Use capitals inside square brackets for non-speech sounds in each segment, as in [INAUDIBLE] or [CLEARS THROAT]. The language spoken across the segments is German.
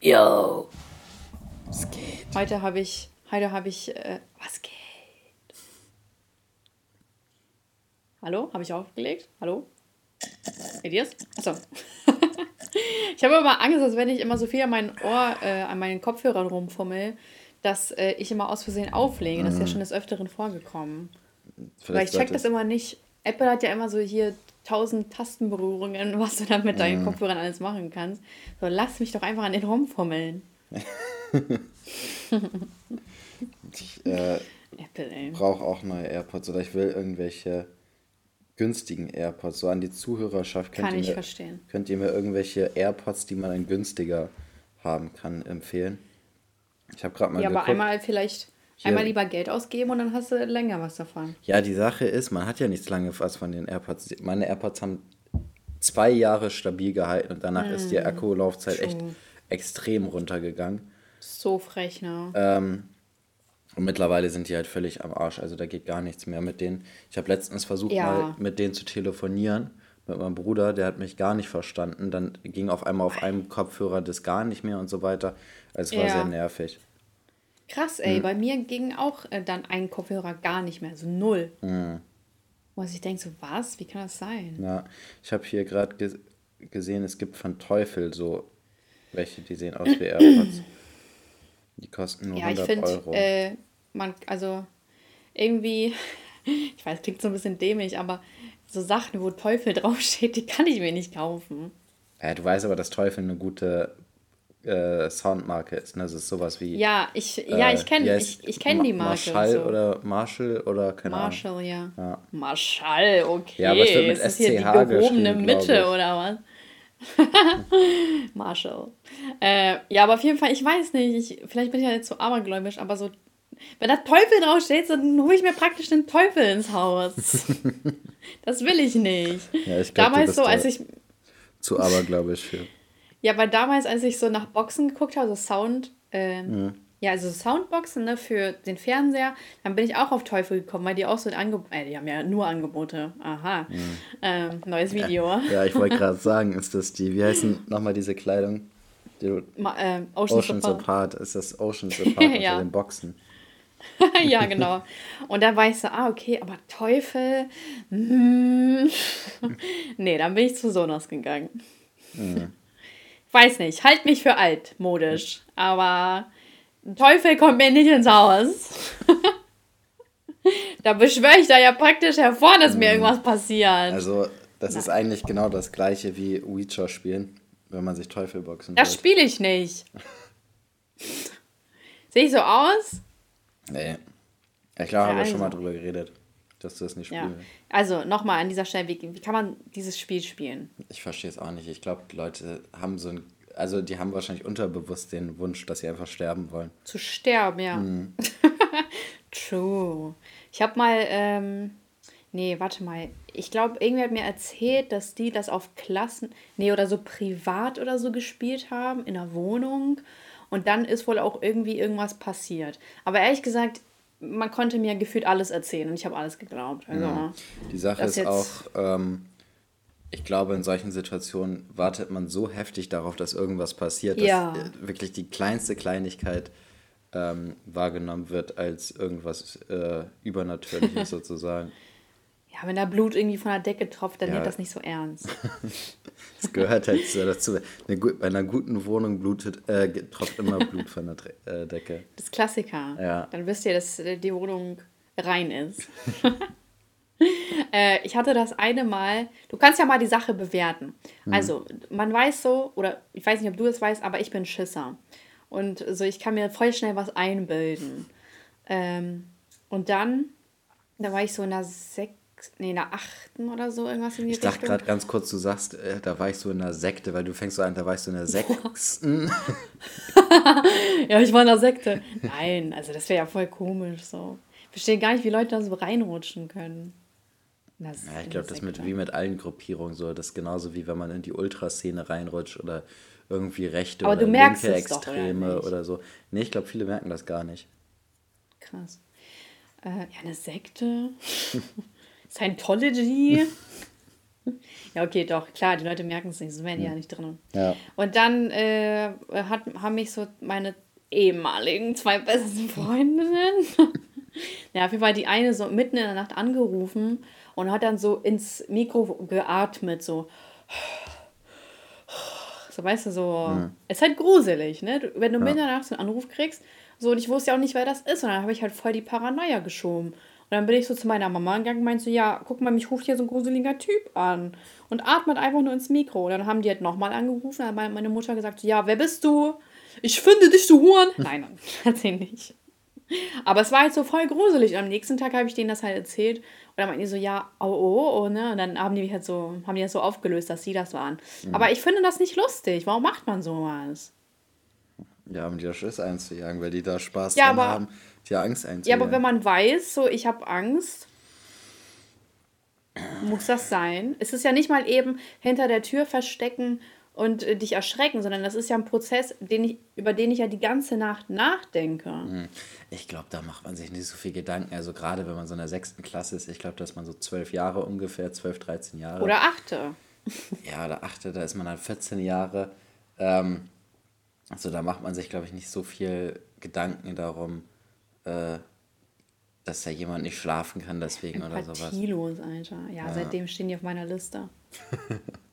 Yo. Was geht? Heute habe ich, heute habe ich, äh, was geht? Hallo? Habe ich aufgelegt? Hallo? Elias? Achso. [LAUGHS] ich habe immer Angst, dass wenn ich immer so viel an mein Ohr, äh, an meinen Kopfhörern rumfummel, dass äh, ich immer aus Versehen auflege. Das ist ja schon des Öfteren vorgekommen. Weil ich check das immer nicht. Apple hat ja immer so hier tausend Tastenberührungen, [LAUGHS] was du dann mit deinen Mhm. Kopfhörern alles machen kannst. So, lass mich doch einfach an den rumfummeln. [LAUGHS] Ich äh, [LAUGHS] brauche auch neue AirPods oder ich will irgendwelche günstigen AirPods. So an die Zuhörerschaft könnt, Kann ihr, ich mir, verstehen. könnt ihr mir irgendwelche AirPods, die man dann günstiger haben kann, empfehlen? Ich habe gerade mal Ja, aber geguckt. einmal vielleicht, Hier. einmal lieber Geld ausgeben und dann hast du länger was davon. Ja, die Sache ist, man hat ja nichts lange was von den AirPods. Meine AirPods haben zwei Jahre stabil gehalten und danach ist die Akkulaufzeit echt extrem runtergegangen. So frech, ne? Ähm, und mittlerweile sind die halt völlig am Arsch. Also da geht gar nichts mehr mit denen. Ich habe letztens versucht, Ja. mal mit denen zu telefonieren. Mit meinem Bruder, der hat mich gar nicht verstanden. Dann ging auf einmal auf einem Kopfhörer das gar nicht mehr und so weiter. Also es war Ja. sehr nervig. Krass, Mhm. ey. Bei mir ging auch äh, dann ein Kopfhörer gar nicht mehr, so null. Mhm. Wo ich denke, so was? Wie kann das sein? Ja, ich habe hier gerade ge gesehen, es gibt von Teufel so welche, die sehen aus wie AirPods. Die kosten nur Ja, ich 100 finde, Euro. äh, man, also irgendwie, [LAUGHS] ich weiß, klingt so ein bisschen dämlich, aber so Sachen, wo Teufel [LAUGHS] draufsteht, die kann ich mir nicht kaufen. ja, du weißt aber, dass Teufel eine gute äh, Soundmarke ist. Ne? Das ist sowas wie Ja, ich, ja, Äh, ich kenne wie ich, ich kenn die Ma- Marke. Marshall so. oder Marshall oder keine Ahnung. Marshall, ja. Ja. Marshall, okay. Ja, aber es wird mit ist das hier die SCH gehobene Mitte oder was? [LAUGHS] Marshall. Äh, ja, aber auf jeden Fall, ich weiß nicht, ich, vielleicht bin ich ja jetzt so abergläubisch, aber so, wenn da Teufel draufsteht, dann hole ich mir praktisch den Teufel ins Haus. [LAUGHS] das will ich nicht. Ja, ich glaub, damals so, als ich, Zu abergläubisch für. Ja, weil damals, als ich so nach Boxen geguckt habe, so Sound, ähm, Mhm. ja, also Soundboxen ne, für den Fernseher, dann bin ich auch auf Teufel gekommen, weil die auch so ein Angebot, äh, die haben ja nur Angebote. Aha. Ähm, neues Video. Mhm. Ja, ich wollte [LAUGHS] gerade sagen, ist das die, wie heißen nochmal diese Kleidung? Die Ma, ähm, Ocean's, Oceans Apart. Apart, ist das Oceans [LAUGHS] Apart Ja. unter den Boxen. [LAUGHS] ja, genau. Und dann war ich so, ah, okay, aber Teufel. mm. nee, dann bin ich zu Sonos gegangen. Weiß nicht, halt mich für altmodisch, aber Teufel kommt mir nicht ins Haus. [LAUGHS] da beschwöre ich da ja praktisch hervor, dass mir irgendwas passiert. Also, das ist eigentlich genau das gleiche wie Ouija spielen, wenn man sich Teufelboxen das holt. spiele ich nicht. [LAUGHS] Sehe ich so aus? Nee. Ich glaube, haben wir schon mal also. drüber geredet, dass du das nicht Ja. Also nochmal an dieser Stelle, wie, wie kann man dieses Spiel spielen? Ich verstehe es auch nicht. Ich glaube, Leute haben so ein. Also, die haben wahrscheinlich unterbewusst den Wunsch, dass sie einfach sterben wollen. Zu sterben, ja. [LAUGHS] True. Ich habe mal, ähm, nee, warte mal. Ich glaube, irgendwer hat mir erzählt, dass die das auf Klassen, nee, oder so privat oder so gespielt haben, in der Wohnung. Und dann ist wohl auch irgendwie irgendwas passiert. Aber ehrlich gesagt, man konnte mir gefühlt alles erzählen und ich habe alles geglaubt. Also, Die Sache ist auch, ähm, ich glaube, in solchen Situationen wartet man so heftig darauf, dass irgendwas passiert, dass Ja. äh, wirklich die kleinste Kleinigkeit ähm, wahrgenommen wird als irgendwas äh, Übernatürliches [LAUGHS] sozusagen. Ja, wenn da Blut irgendwie von der Decke tropft, dann Ja. nimmt das nicht so ernst. [LAUGHS] Das gehört halt so dazu. Bei einer guten Wohnung blutet, äh, tropft immer Blut von der Dre äh, Decke. Das ist Klassiker. Ja. Dann wisst ihr, dass äh, die Wohnung rein ist. [LAUGHS] äh, ich hatte das eine Mal. Du kannst ja mal die Sache bewerten. Also, man weiß so, oder ich weiß nicht, ob du es weißt, aber ich bin Schisser. Und so, ich kann mir voll schnell was einbilden. Ähm, und dann, da war ich so in der sechs, nee, in der achten oder so, irgendwas in die Ich dachte Richtung. gerade ganz kurz, du sagst, äh, da war ich so in einer Sekte, weil du fängst so an, da war ich so in der sechsten. [LAUGHS] Ja, ich war in der Sekte. Nein, also das wäre ja voll komisch so. Ich verstehe gar nicht, wie Leute da so reinrutschen können. Der- Ja, ich der glaube, das mit, wie mit allen Gruppierungen so. Das ist genauso wie wenn man in die Ultraszene reinrutscht oder irgendwie rechte Aber oder du merkst linke oder Extreme nicht? oder, so. Nee, ich glaube, viele merken das gar nicht. Krass. Äh, ja, eine Sekte. [LAUGHS] Scientology. Ja, okay, doch, klar, die Leute merken es nicht, sonst wären die ja nicht drin. Ja. Und dann äh, hat, haben mich so meine ehemaligen zwei besten Freundinnen, [LAUGHS] ja, auf jeden Fall die eine so mitten in der Nacht angerufen und hat dann so ins Mikro geatmet, so. So, weißt du, so. Ist halt gruselig, ne? Du- Wenn du mitten in der Nacht so einen Anruf kriegst, so, und ich wusste ja auch nicht, wer das ist. Und dann habe ich halt voll die Paranoia geschoben. Und dann bin ich so zu meiner Mama gegangen und meinte so, ja, guck mal, mich ruft hier so ein gruseliger Typ an. Und atmet einfach nur ins Mikro. Und dann haben die halt nochmal angerufen. Dann hat meine Mutter gesagt, so, ja, wer bist du? Ich finde dich, du Huren. [LAUGHS] Nein, nein, [LAUGHS] hat sie nicht. Aber es war halt so voll gruselig. Und am nächsten Tag habe ich denen das halt erzählt. Und dann meinten die so, ja, oh, oh, oh, ne? Und dann haben die mich halt so, haben die das so aufgelöst, dass sie das waren. Aber ich finde das nicht lustig. Warum macht man sowas? Ja, um dir Schiss einzujagen, weil die da Spaß Ja, dran aber- haben, dir Angst Ja, einzujagen. aber wenn man weiß, so, ich habe Angst, muss das sein? Es ist ja nicht mal eben hinter der Tür verstecken und äh, dich erschrecken, sondern das ist ja ein Prozess, den ich, über den ich ja die ganze Nacht nachdenke. Ich glaube, da macht man sich nicht so viel Gedanken. Also gerade wenn man so in der sechsten Klasse ist, ich glaube, dass man so zwölf Jahre ungefähr, zwölf, 13 Jahre. Oder achte. [LAUGHS] Ja, oder achte, da ist man dann 14 Jahre. Ähm, also da macht man sich, glaube ich, nicht so viel Gedanken darum, äh, dass da jemand nicht schlafen kann deswegen oder sowas. Empathielos, Alter. Ja, seitdem stehen die auf meiner Liste. [LAUGHS]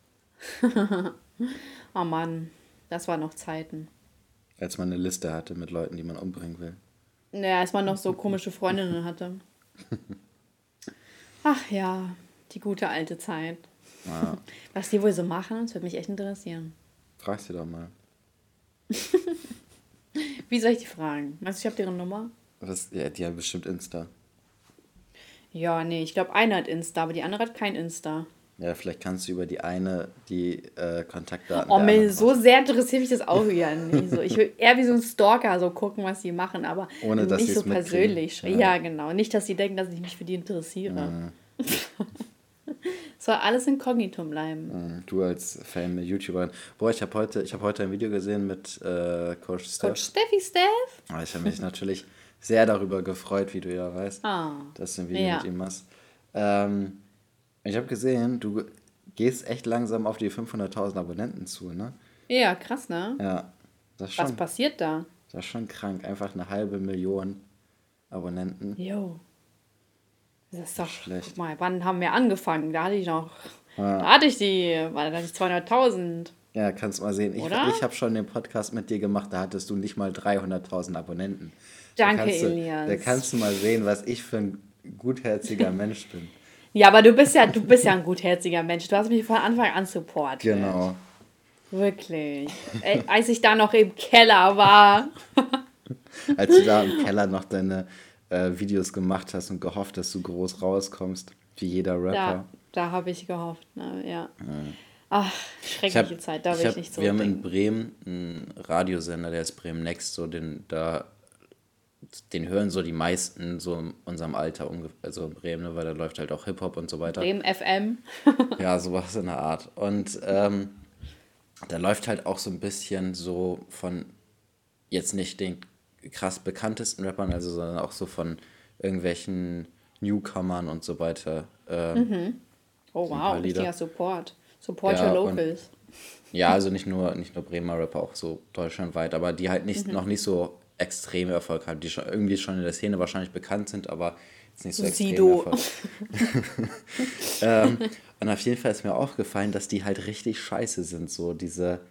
[LAUGHS] oh Mann, das waren noch Zeiten. Als man eine Liste hatte mit Leuten, die man umbringen will. Naja, als man noch so komische Freundinnen hatte. [LAUGHS] Ach ja, die gute alte Zeit. Ja, Was die wohl so machen, das würde mich echt interessieren. frag sie doch mal. Wie soll ich die fragen? Meinst du, ich habe deren Nummer? Was, ja, die haben bestimmt Insta. Ja, nee, ich glaube, eine hat Insta, aber die andere hat kein Insta. Ja, vielleicht kannst du über die eine die äh, Kontaktdaten. Oh, der mir so sehr interessiert mich das auch wieder nicht. So, ich will eher wie so ein Stalker so gucken, was die machen, aber Ohne, dass nicht so persönlich. Ja. Ja. genau. Nicht, dass sie denken, dass ich mich für die interessiere. [LAUGHS] Soll alles inkognito bleiben. Mhm, Du als Fan YouTuberin. Boah, ich habe heute, ich hab heute ein Video gesehen mit äh, Coach Steph. Coach Steffi Steff? Ah, Ich habe mich natürlich sehr darüber gefreut, wie du ja weißt, Ah. dass du ein Video Ja. mit ihm machst. Ähm, ich habe gesehen, du gehst echt langsam auf die 500.000 Abonnenten zu, ne? Ja, krass, ne? Ja, das ist Was schon, passiert da? das ist schon krank. Einfach eine halbe Million Abonnenten. Jo. Das ist doch Schlecht. Guck mal, wann haben wir angefangen? Da hatte ich noch. Da hatte ich die, war da hatte ich 200.000. Ja, kannst mal sehen. Ich, Oder? ich habe schon den Podcast mit dir gemacht, da hattest du nicht mal 300.000 Abonnenten. Danke, da Elias. Da kannst du mal sehen, was ich für ein gutherziger [LAUGHS] Mensch bin. Ja, aber du bist ja, du bist ja ein gutherziger Mensch. Du hast mich von Anfang an supportet. Genau. Wirklich. Ey, als ich da noch im Keller war. [LAUGHS] Als du da im Keller noch deine äh, Videos gemacht hast und gehofft, dass du groß rauskommst, wie jeder Rapper. Da, da habe ich gehofft. Ne? Ja. Ach, Ich schreckliche hab, Zeit. Da will ich ich, hab, nicht Wir haben in. Bremen einen Radiosender, der ist Bremen Next, so den da den hören so die meisten so in unserem Alter, also in Bremen, ne, weil da läuft halt auch Hip-Hop und so weiter. Bremen FM. [LAUGHS] Ja, sowas in der Art. Und ähm, da läuft halt auch so ein bisschen so von jetzt nicht den krass bekanntesten Rappern, also sondern auch so von irgendwelchen Newcomern und so weiter. Ähm, Oh ein paar wow, richtiger Support. Support Ja, your und- Locals. Ja, also nicht nur, nicht nur Bremer Rapper, auch so deutschlandweit, aber die halt nicht, noch nicht so extreme Erfolg haben, die schon irgendwie schon in der Szene wahrscheinlich bekannt sind, aber jetzt nicht so extrem Sido. Erfolg. [LAUGHS] ähm, und auf jeden Fall ist mir aufgefallen, dass die halt richtig scheiße sind, so diese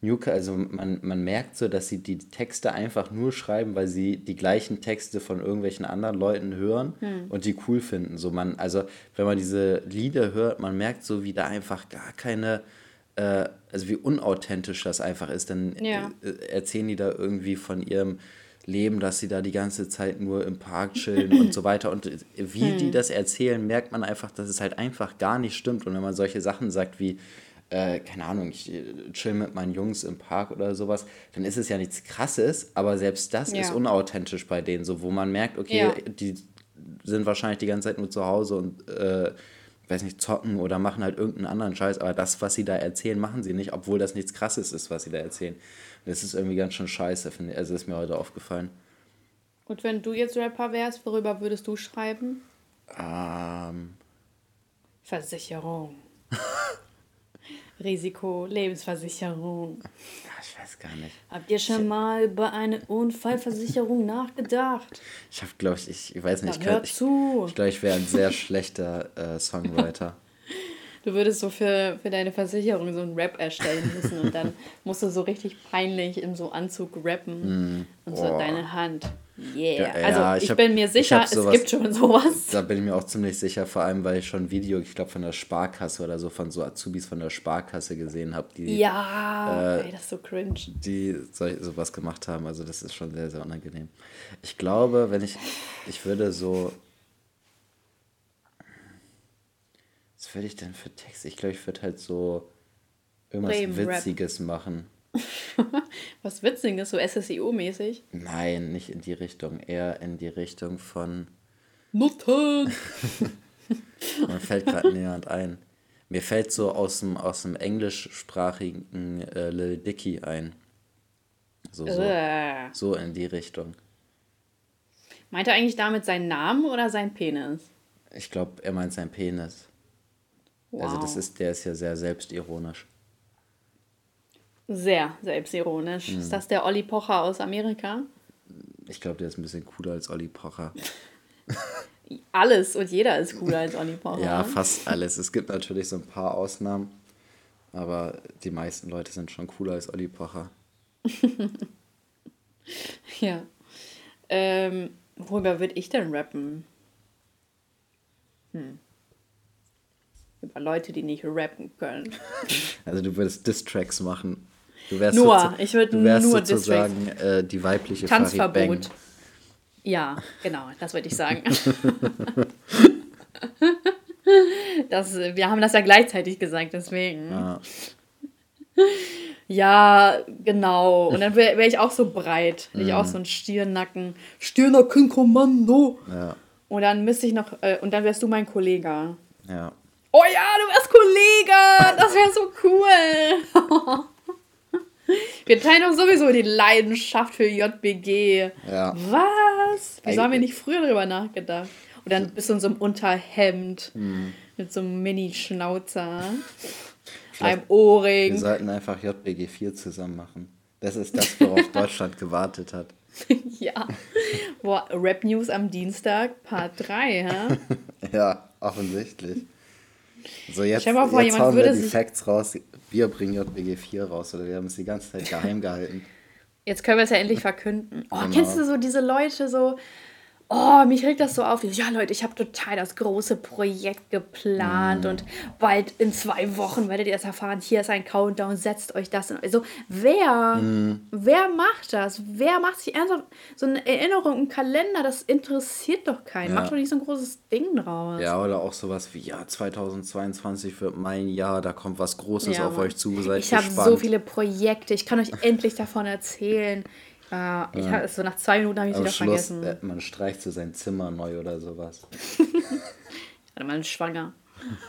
Nuke, also man, man merkt so, dass sie die Texte einfach nur schreiben, weil sie die gleichen Texte von irgendwelchen anderen Leuten hören und die cool finden. So man, also wenn man diese Lieder hört, man merkt so, wie da einfach gar keine, äh, also wie unauthentisch das einfach ist. Dann Ja. äh, erzählen die da irgendwie von ihrem Leben, dass sie da die ganze Zeit nur im Park chillen und so weiter. Und äh, wie die das erzählen, merkt man einfach, dass es halt einfach gar nicht stimmt. Und wenn man solche Sachen sagt wie, äh, keine Ahnung, ich äh, chill mit meinen Jungs im Park oder sowas, dann ist es ja nichts Krasses, aber selbst das Ja. ist unauthentisch bei denen, so wo man merkt, okay, Ja. die sind wahrscheinlich die ganze Zeit nur zu Hause und äh, weiß nicht, zocken oder machen halt irgendeinen anderen Scheiß, aber das, was sie da erzählen, machen sie nicht, obwohl das nichts krasses ist, was sie da erzählen. Das ist irgendwie ganz schön scheiße, finde ich. Also ist mir heute aufgefallen. Und wenn du jetzt Rapper wärst, worüber würdest du schreiben? Ähm, Versicherung. [LAUGHS] Risiko, Lebensversicherung. Ja, ich weiß gar nicht. Habt ihr schon mal über eine Unfallversicherung nachgedacht? Ich habe, glaube ich, ich, ich weiß nicht, Dann ich, hör ich, zu. ich glaube, ich wäre ein sehr schlechter äh, Songwriter. [LAUGHS] Du würdest so für, für deine Versicherung so einen Rap erstellen müssen und dann musst du so richtig peinlich in so Anzug rappen und so boah. deine Hand. Yeah. Ja, also ja, ich, ich hab- bin mir ich sicher, hab es sowas- gibt schon sowas. Da bin ich mir auch ziemlich sicher, vor allem, weil ich schon ein Video, ich glaube, von der Sparkasse oder so, von so Azubis von der Sparkasse gesehen habe, die, Ja, Äh, ey, das ist so cringe. die so, sowas gemacht haben. Also das ist schon sehr, sehr unangenehm. Ich glaube, wenn ich, ich würde so, was würde ich denn für Texte? Ich glaube, ich würde halt so irgendwas. Witziges machen. [LAUGHS] Was Witziges, so SSIO-mäßig. Nein, nicht in die Richtung, eher in die Richtung von, Nutten! [LAUGHS] mir fällt gerade niemand ein. Mir fällt so aus dem, aus dem englischsprachigen äh, Lil Dicky ein. So, so, so in die Richtung. Meint er eigentlich damit seinen Namen oder seinen Penis? Ich glaube, er meint sein Penis. Also das Wow. ist, der ist ja sehr selbstironisch. Sehr selbstironisch. Hm. Ist das der Olli Pocher aus Amerika? Ich glaube, der ist ein bisschen cooler als Olli Pocher. [LAUGHS] Alles und jeder ist cooler als Olli Pocher. Ja, fast alles. Es gibt natürlich so ein paar Ausnahmen, aber die meisten Leute sind schon cooler als Olli Pocher. [LAUGHS] Ja. Ähm, worüber würde ich denn rappen? Hm. Über Leute, die nicht rappen können. [LAUGHS] Also du würdest Distracks machen. Du wärst Nur, sozu- ich würd du wärst nur sozusagen äh, die weibliche. Tanzverbot. Ja, genau, das würde ich sagen. [LAUGHS] das, wir haben das ja gleichzeitig gesagt, deswegen. Ja. Ja, genau. Und dann wäre wär ich auch so breit. Hätte Ich Mhm. auch so ein Stirnacken. Stirnackenkommando. Ja, Und dann müsste ich noch, äh, und dann wärst du mein Kollege. ja. Oh ja, du wärst Kollege! Das wäre so cool! [LAUGHS] Wir teilen doch sowieso die Leidenschaft für JBG. Ja. Was? Wieso haben wir nicht früher darüber nachgedacht? Und dann bist du in so einem Unterhemd Mhm. mit so einem Mini-Schnauzer, einem Wir Ohrring. sollten einfach JBG 4 zusammen machen. Das ist das, worauf [LAUGHS] Deutschland gewartet hat. [LAUGHS] ja. Boah, Rap News am Dienstag, Part 3, hä? [LAUGHS] Ja, offensichtlich. So, jetzt, Stell mal vor, jetzt jemand hauen wir würde die sich- Facts raus. Wir bringen JBG 4 raus oder wir haben es die ganze Zeit geheim gehalten. Jetzt können wir es ja endlich verkünden. Oh, Genau. kennst du so diese Leute so? Oh, mich regt das so auf. Ja, Leute, ich habe total das große Projekt geplant Mhm. und bald in zwei Wochen werdet ihr es erfahren. Hier ist ein Countdown, setzt euch das. in- Also, wer, Mhm. wer macht das? Wer macht sich ernsthaft so eine Erinnerung im Kalender? Das interessiert doch keinen. Ja. Macht doch nicht so ein großes Ding draus. Ja, oder auch sowas wie, ja, 2022 wird mein Jahr, da kommt was Großes Ja, auf euch zu, seid ich habe so viele Projekte. Ich kann euch endlich davon erzählen. Äh, ich hab, so nach zwei Minuten habe ich es wieder Schluss, vergessen. äh, man streicht so sein Zimmer neu oder sowas. [LAUGHS] Warte mal, schwanger.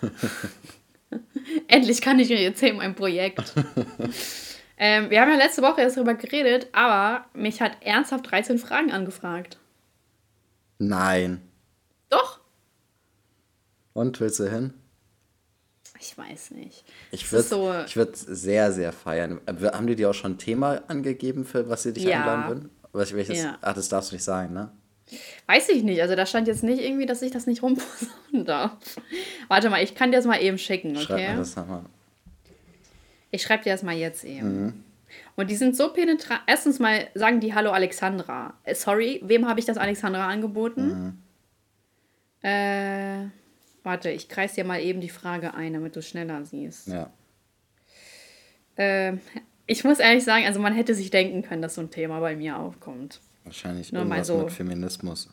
[LAUGHS] Endlich kann ich euch erzählen, mein Projekt. [LAUGHS] ähm, wir haben ja letzte Woche erst darüber geredet, aber mich hat ernsthaft 13 Fragen angefragt. Nein. Doch? Und willst du hin? Ich weiß nicht. Ich würde so- ich würd sehr, sehr feiern. Haben die dir auch schon ein Thema angegeben, für was sie dich Ja. einladen würden? Was, welches? Ja. Ach, das darfst du nicht sagen, ne? Weiß ich nicht. Also da stand jetzt nicht irgendwie, dass ich das nicht rumposaunen [LAUGHS] darf. Warte mal, ich kann dir das mal eben schicken, Schreib okay? mir das nochmal. Ich schreibe dir das mal jetzt eben. Mhm. Und die sind so penetrant. Erstens mal sagen die Hallo Alexandra. Äh, sorry, wem habe ich das Alexandra angeboten? Mhm. Äh, warte, ich kreis dir mal eben die Frage ein, damit du schneller siehst. Ja. Ähm, ich muss ehrlich sagen, also man hätte sich denken können, dass so ein Thema bei mir aufkommt. Wahrscheinlich Nur mal so. mit Feminismus.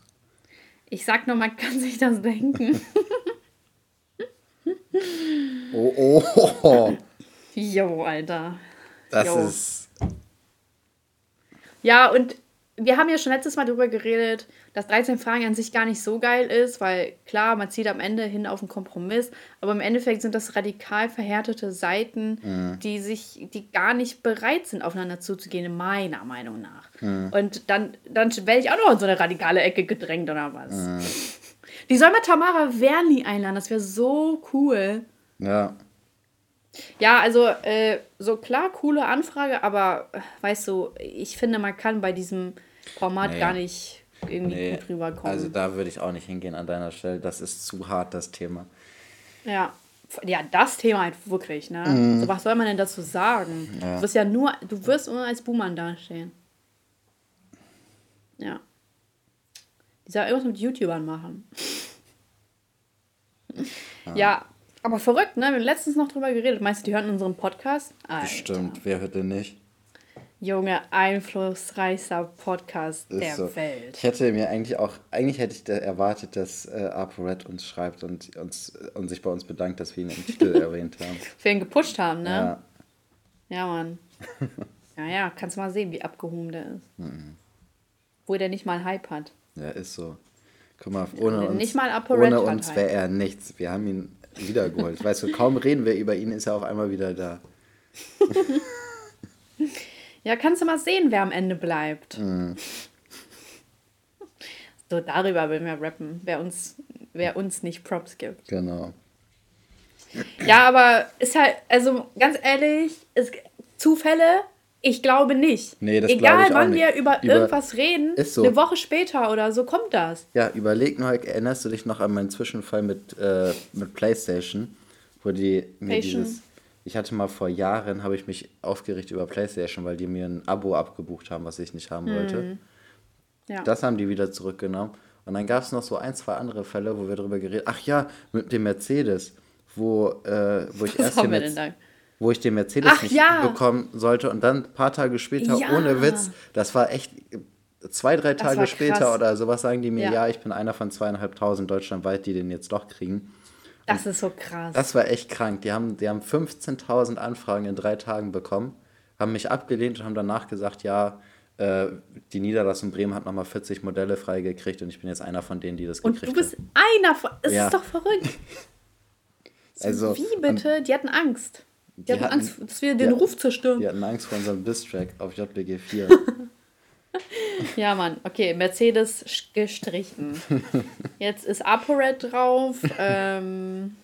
Ich sag nur, man kann sich das denken. [LAUGHS] Oh, oh, oh, oh. jo, Alter. Das Jo. ist. Ja, und wir haben ja schon letztes Mal darüber geredet, dass 13 Fragen an sich gar nicht so geil ist, weil klar, man zieht am Ende hin auf einen Kompromiss, aber im Endeffekt sind das radikal verhärtete Seiten, die sich, die gar nicht bereit sind, aufeinander zuzugehen, meiner Meinung nach. Und dann, dann werde ich auch noch in so eine radikale Ecke gedrängt oder was. Die soll mal Tamara Werni einladen, das wäre so cool. Ja. Ja, also äh, so klar, coole Anfrage, aber äh, weißt du, ich finde, man kann bei diesem Format Nee. gar nicht irgendwie Nee, gut rüberkommen. also da würde ich auch nicht hingehen an deiner Stelle. Das ist zu hart, das Thema. Ja. Ja, das Thema halt wirklich, ne? So, was soll man denn dazu sagen? Mhm. Ja. Du wirst ja nur, du wirst nur als Buhmann dastehen. Ja. Die soll irgendwas mit YouTubern machen. Ja. aber verrückt, ne? Wir haben letztens noch drüber geredet. Meinst du, die hören unseren Podcast? Alter. Bestimmt, wer hört denn nicht? Junge, einflussreichster Podcast Ist der so. Welt. Ich hätte mir eigentlich auch, eigentlich hätte ich da erwartet, dass äh, ApoRed uns schreibt und, uns, und sich bei uns bedankt, dass wir ihn im [LAUGHS] Titel erwähnt haben. Für ihn gepusht haben, ne? Ja, Ja, Mann. [LAUGHS] ja, ja, kannst mal sehen, wie abgehoben der ist. Mhm. Wo der nicht mal Hype hat. ja, ist so. Guck mal, ohne uns, nicht mal ApoRed ohne uns wäre er nichts. Wir haben ihn wiedergeholt. Weißt du, kaum reden wir über ihn, ist er auf einmal wieder da. [LAUGHS] Ja, kannst du mal sehen, wer am Ende bleibt. Mhm. So, darüber will wir rappen, wer uns, wer uns nicht Props gibt. Genau. Ja, aber ist halt, also ganz ehrlich, es, Zufälle, ich glaube nicht. Nee, das Egal, ich auch wann nicht. wir über, Über- irgendwas reden, Ist so. eine Woche später oder so kommt das. Ja, überleg nur, erinnerst du dich noch an meinen Zwischenfall mit, äh, mit PlayStation, wo die mir Station. dieses. Ich hatte mal vor Jahren, habe ich mich aufgeregt über PlayStation, weil die mir ein Abo abgebucht haben, was ich nicht haben wollte. Mhm. Ja. Das haben die wieder zurückgenommen. Und dann gab es noch so ein, zwei andere Fälle, wo wir darüber geredet Ach ja, mit dem Mercedes, wo, äh, wo ich [LAUGHS] erst haben den Merz- wo ich den Mercedes Ach, nicht ja. bekommen sollte und dann ein paar Tage später, Ja. ohne Witz, das war echt zwei, drei Tage später krass. oder sowas sagen die mir, Ja. ja. ich bin einer von zweieinhalbtausend deutschlandweit, die den jetzt doch kriegen. Das ist so krass. Das war echt krank. Die haben, die haben 15.000 Anfragen in drei Tagen bekommen, haben mich abgelehnt und haben danach gesagt, ja, äh, die Niederlassung Bremen hat nochmal 40 Modelle freigekriegt und ich bin jetzt einer von denen, die das Und gekriegt du bist haben. einer von. Es Ja. ist doch verrückt. [LAUGHS] Also, Wie bitte? Die hatten Angst. Die, Die hatten, hatten- Angst, dass wir den Ja. Ruf zerstören. Die hatten Angst vor unserem Diss-Track auf JBG 4. [LAUGHS] [LAUGHS] Ja, Mann. Okay, Mercedes gestrichen. Jetzt ist ApoRed drauf. Ähm,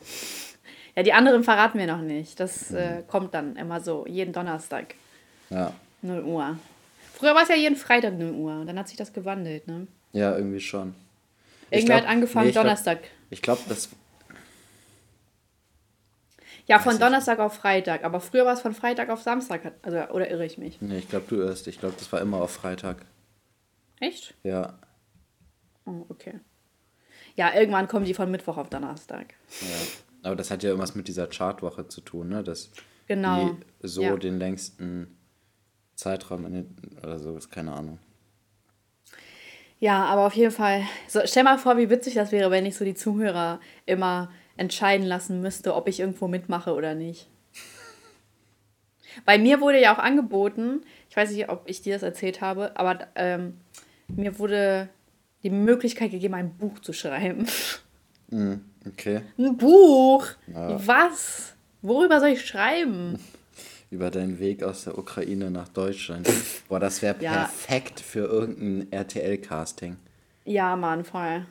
ja, die anderen verraten wir noch nicht. Das äh, kommt dann immer so, jeden Donnerstag, ja. 0 Uhr. Früher war es ja jeden Freitag 0 Uhr. Und dann hat sich das gewandelt, ne? ja, irgendwie schon. Irgendwer glaub- hat angefangen nee, ich glaub- Donnerstag. Ich glaube, das. Ja, von. Donnerstag auf Freitag. Aber früher war es von Freitag auf Samstag. Also, oder irre ich mich? Nee, ich glaube, du irrst. Ich glaube, das war immer auf Freitag. Echt? Ja. Oh, okay. Ja, irgendwann kommen die von Mittwoch auf Donnerstag. ja. Aber das hat ja irgendwas mit dieser Chartwoche zu tun, ne? Dass Genau. die so Ja. den längsten Zeitraum in den, oder so, ist keine Ahnung. Ja, aber auf jeden Fall. So, stell mal vor, wie witzig das wäre, wenn ich so die Zuhörer immer entscheiden lassen müsste, ob ich irgendwo mitmache oder nicht. Bei mir wurde ja auch angeboten, ich weiß nicht, ob ich dir das erzählt habe, aber ähm, mir wurde die Möglichkeit gegeben, ein Buch zu schreiben. Mhm, okay. Ein Buch? Ja. Was? Worüber soll ich schreiben? [LAUGHS] Über deinen Weg aus der Ukraine nach Deutschland. Boah, das wäre Ja. perfekt für irgendein RTL-Casting. Ja, Mann, voll.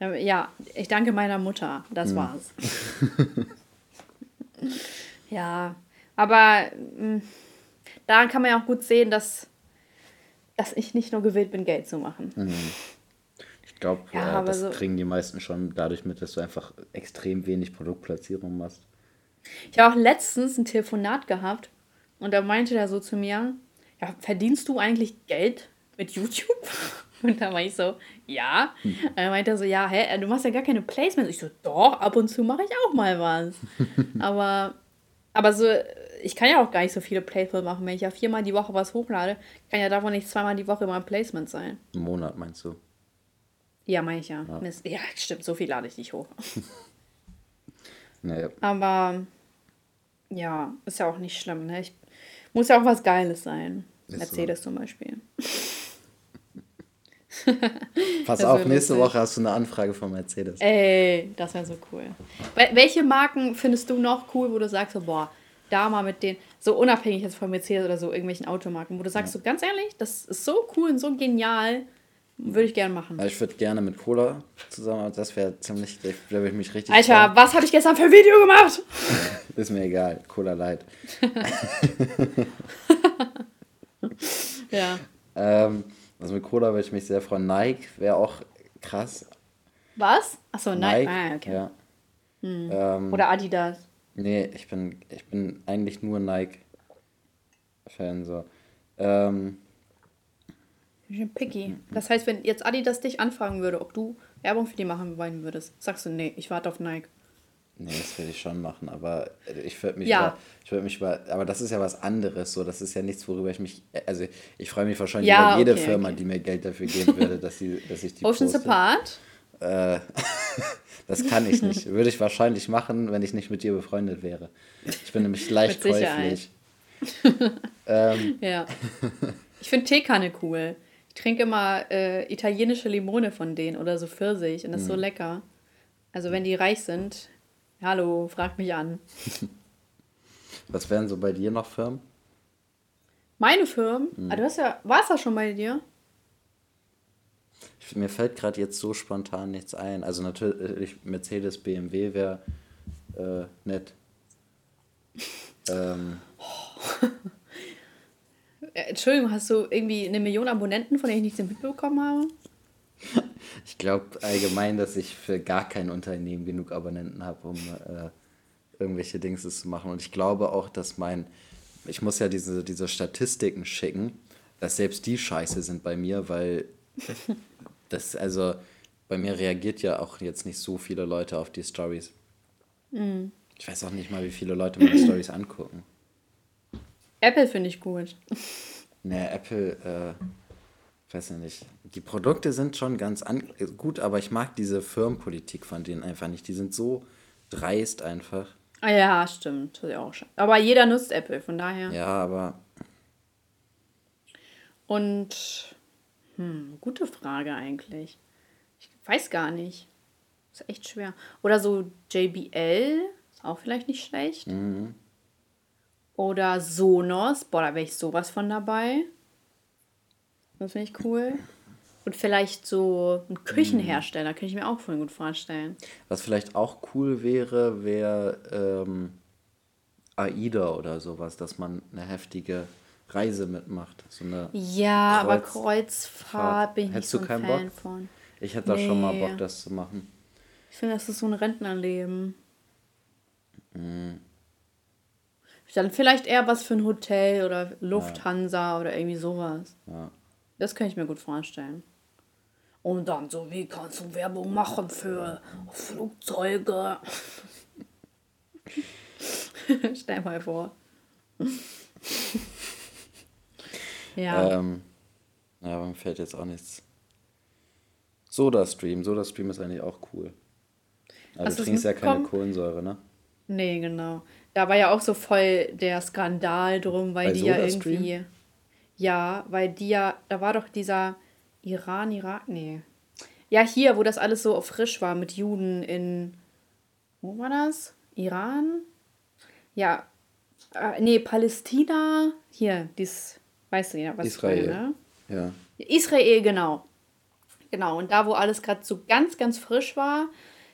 Ja, ich danke meiner Mutter. Das war's. [LAUGHS] ja, aber mh, daran kann man ja auch gut sehen, dass, dass ich nicht nur gewillt bin, Geld zu machen. Ich glaube, Ja, äh, das so- kriegen die meisten schon dadurch mit, dass du einfach extrem wenig Produktplatzierung machst. Ich habe auch letztens ein Telefonat gehabt und da meinte er so zu mir, ja, verdienst du eigentlich Geld mit YouTube? [LAUGHS] Und da war ich so, ja. Und dann meinte er so, ja, hä, du machst ja gar keine Placements. Ich so, doch, ab und zu mache ich auch mal was. [LAUGHS] aber, aber so, ich kann ja auch gar nicht so viele Placements machen. Wenn ich ja viermal die Woche was hochlade, kann ja davon nicht zweimal die Woche immer ein Placement sein. Im Monat meinst du? Ja, meine ich ja. Mist. Ja, stimmt, so viel lade ich nicht hoch. [LAUGHS] Naja. Aber ja, ist ja auch nicht schlimm. Ne? Ich, muss ja auch was Geiles sein. Ist so. Mercedes zum Beispiel. [LAUGHS] Pass auf, nächste. Woche hast du eine Anfrage von Mercedes. Ey, das wäre so cool. Wel welche Marken findest du noch cool, wo du sagst, so, boah, da mal mit denen, so unabhängig jetzt von Mercedes oder so, irgendwelchen Automarken, wo du sagst, so ganz ehrlich, das ist so cool und so genial, Würde ich gerne machen. Ich würde gerne mit Cola zusammen, das wäre ziemlich, da würde ich mich richtig Alter, freuen. was habe ich gestern für ein Video gemacht? [LAUGHS] Ist mir egal, Cola Light. [LAUGHS] ja. Ähm, also mit Cola würde ich mich sehr freuen. Nike wäre auch krass. Was? Achso, Nike. Nike. Ah, okay. Ja. Hm. Ähm, Oder Adidas. Nee, ich bin, ich bin eigentlich nur Nike-Fan. So. Ähm, ich bin picky. Das heißt, wenn jetzt Adidas dich anfragen würde, ob du Werbung für die machen wollen würdest, sagst du, nee, ich warte auf Nike. Nee, das würde ich schon machen, aber ich würde mich, ja. über, ich würde mich über, aber das ist ja was anderes, so, das ist ja nichts, worüber ich mich, also ich freue mich wahrscheinlich ja, über jede okay, Firma, okay. die mir Geld dafür geben würde, dass, sie, [LAUGHS] dass ich die Oceans poste. Apart? Äh, [LAUGHS] das kann ich nicht. Würde ich wahrscheinlich machen, wenn ich nicht mit dir befreundet wäre. Ich bin nämlich [LAUGHS] leicht käuflich. ähm. Ja. Ich finde Teekanne cool. Ich trinke immer äh, italienische Limone von denen oder so Pfirsich und das ist mm. so mhm. lecker. Also wenn die reich sind, Hallo, frag mich an. [LAUGHS] Was wären so bei dir noch Firmen? Meine Firmen? Hm. Ah, du hast ja, war es das schon bei dir? Ich, mir fällt gerade jetzt so spontan nichts ein. Also natürlich Mercedes, BMW wäre äh, nett. [LAUGHS] ähm. [LAUGHS] Entschuldigung, hast du irgendwie eine Million Abonnenten, von denen ich nichts mitbekommen habe? Ich glaube allgemein, dass ich für gar kein Unternehmen genug Abonnenten habe, um äh, irgendwelche Dings zu machen. Und ich glaube auch, dass mein, ich muss ja diese, diese Statistiken schicken, dass selbst die scheiße sind bei mir, weil [LAUGHS] das, also bei mir reagiert ja auch jetzt nicht so viele Leute auf die Stories. Mhm. Ich weiß auch nicht mal, wie viele Leute meine Stories angucken. Apple finde ich gut. Nee, Apple, äh, weiß ich nicht. Die Produkte sind schon ganz gut, aber ich mag diese Firmenpolitik von denen einfach nicht. Die sind so dreist einfach. Ah ja, stimmt. Das ist auch schon. Aber jeder nutzt Apple, von daher. Ja, aber. Und. Hm, gute Frage eigentlich. Ich weiß gar nicht. Ist echt schwer. Oder so JBL. Ist auch vielleicht nicht schlecht. Mhm. Oder Sonos. Boah, da wäre ich sowas von dabei. Das finde ich cool. Und vielleicht so ein Küchenhersteller, könnte ich mir auch voll gut vorstellen. Was vielleicht auch cool wäre, wäre ähm, AIDA oder sowas, dass man eine heftige Reise mitmacht. So eine ja, Kreuz aber Kreuzfahrt bin ich Hättest nicht so ein Fan Bock? von. Ich hätte nee. da schon mal Bock, das zu machen. Ich finde, das ist so ein Rentnerleben. Mhm. Dann vielleicht eher was für ein Hotel oder Lufthansa ja. oder irgendwie sowas. Ja. Das kann ich mir gut vorstellen. Und dann so, wie kannst du Werbung machen für Flugzeuge? [LAUGHS] Stell mal vor. [LAUGHS] ja. Ähm, ja, mir fällt jetzt auch nichts. Soda-Stream. Soda-Stream ist eigentlich auch cool. Aber Hast du trinkst ja keine Kohlensäure, ne? Nee, genau. Da war ja auch so voll der Skandal drum, weil Bei die ja irgendwie. Ja, weil die ja, da war doch dieser Iran, Irak, nee. Ja, hier, wo das alles so frisch war mit Juden in, wo war das? Iran? Ja, äh, nee, Palästina, hier, dies, weißt du ja, was Israel, ich meine, ne? Ja. Israel, genau. Genau, und da, wo alles gerade so ganz, ganz frisch war,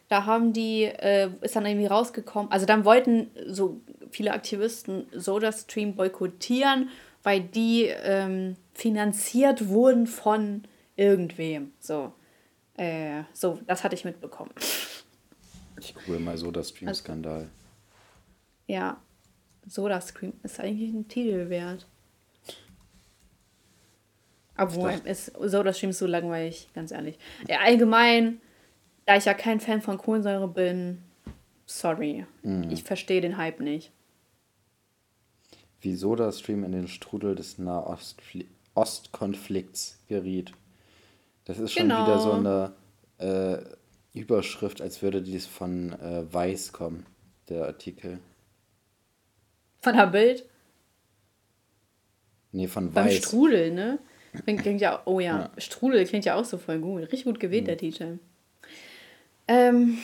da haben die, äh, ist dann irgendwie rausgekommen, also dann wollten so viele Aktivisten SodaStream boykottieren weil die ähm, finanziert wurden von irgendwem. So, äh, so das hatte ich mitbekommen. Ich google mal Soda-Stream-Skandal. Also, ja, Soda-Stream ist eigentlich ein Titel wert. Obwohl, ist Soda-Stream so langweilig, ganz ehrlich. Ja, allgemein, da ich ja kein Fan von Kohlensäure bin, sorry. Mhm. Ich verstehe den Hype nicht wie SodaStream in den Strudel des Nahostkonflikts geriet. Das ist schon genau. wieder so eine äh, Überschrift, als würde dies von äh, Weiß kommen, der Artikel. Von der Bild? Nee, von Weiß. Beim Strudel, ne? Klingt ja, oh ja, ja, Strudel klingt ja auch so voll gut. Richtig gut gewählt, mhm. der Titel. Ähm,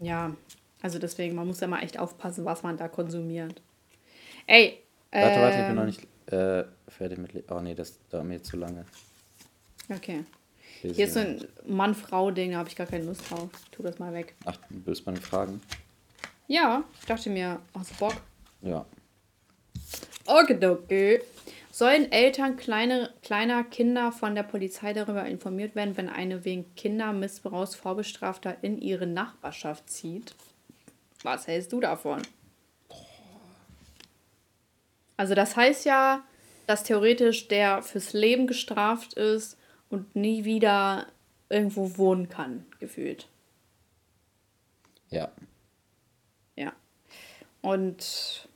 ja, also deswegen, man muss ja mal echt aufpassen, was man da konsumiert. Ey, Warte, warte, ich bin noch ähm. nicht äh, fertig mit. Oh nee, das dauert mir zu lange. Okay. Lese Hier ist so ein Mann-Frau-Ding, da habe ich gar keine Lust drauf. Tu das mal weg. Ach, du willst meine Fragen? Ja, ich dachte mir, hast du Bock? Ja. Okay. Sollen Eltern kleine, kleiner Kinder von der Polizei darüber informiert werden, wenn eine wegen Kindermissbrauchs Vorbestrafter in ihre Nachbarschaft zieht? Was hältst du davon? Also das heißt ja, dass theoretisch der fürs Leben gestraft ist und nie wieder irgendwo wohnen kann, gefühlt. Ja. Ja. Und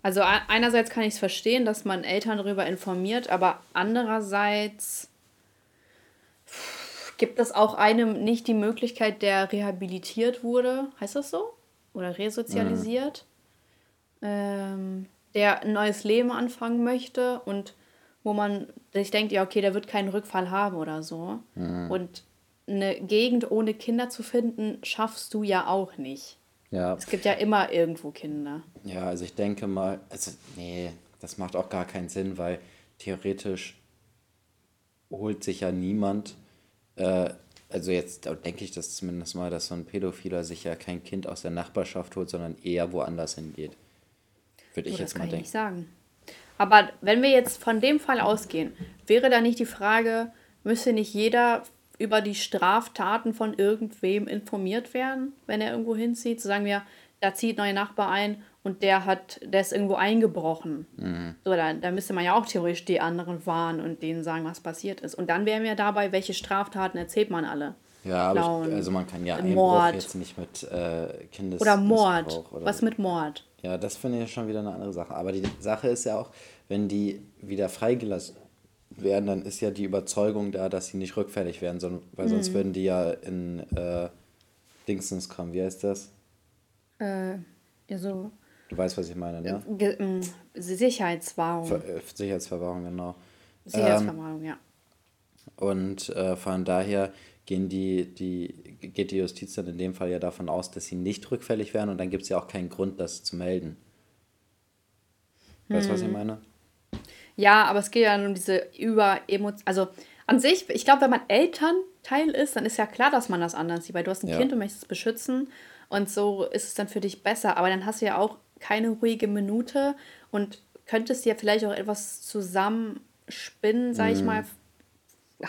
also einerseits kann ich es verstehen, dass man Eltern darüber informiert, aber andererseits gibt es auch einem nicht die Möglichkeit, der rehabilitiert wurde, heißt das so? Oder resozialisiert, ähm, der ein neues Leben anfangen möchte und wo man sich denkt, ja, okay, der wird keinen Rückfall haben oder so. Und eine Gegend ohne Kinder zu finden, schaffst du ja auch nicht. Ja. Es gibt ja immer irgendwo Kinder. Ja, also ich denke mal, also nee, das macht auch gar keinen Sinn, weil theoretisch holt sich ja niemand, äh, also jetzt denke ich das zumindest mal, dass so ein Pädophiler sich ja kein Kind aus der Nachbarschaft holt, sondern eher woanders hingeht. Würde ich Oh, das jetzt kann mal ich denken. nicht sagen. Aber wenn wir jetzt von dem Fall ausgehen, wäre da nicht die Frage, müsste nicht jeder über die Straftaten von irgendwem informiert werden, wenn er irgendwo hinzieht? So sagen wir, da zieht neuer Nachbar ein und der hat, der ist irgendwo eingebrochen. Mhm. So, da, da müsste man ja auch theoretisch die anderen warnen und denen sagen, was passiert ist. Und dann wären wir dabei, welche Straftaten erzählt man alle. Ja, aber Klauen, ich, also man kann ja Einbruch Mord. jetzt nicht mit äh, Kindes Oder Mord. Oder Was mit Mord? Ja, das finde ich schon wieder eine andere Sache. Aber die Sache ist ja auch, wenn die wieder freigelassen werden, dann ist ja die Überzeugung da, dass sie nicht rückfällig werden, sondern, weil Mhm. sonst würden die ja in äh, Dingsens kommen. Wie heißt das? Äh, ja, so Du weißt, was ich meine, ne? Ge ähm, Sicherheitswahrung. Ver äh, Sicherheitsverwahrung, genau. Sicherheitsverwahrung, ja. Und äh, von daher gehen die, die, geht die Justiz dann in dem Fall ja davon aus, dass sie nicht rückfällig werden und dann gibt es ja auch keinen Grund, das zu melden. Weißt du, was ich meine? Ja, aber es geht ja um diese über Also an sich, ich glaube, wenn man Elternteil ist, dann ist ja klar, dass man das anders sieht, weil du hast ein Ja. Kind und möchtest es beschützen und so ist es dann für dich besser. Aber dann hast du ja auch keine ruhige Minute und könntest dir vielleicht auch etwas zusammenspinnen, sag ich mal,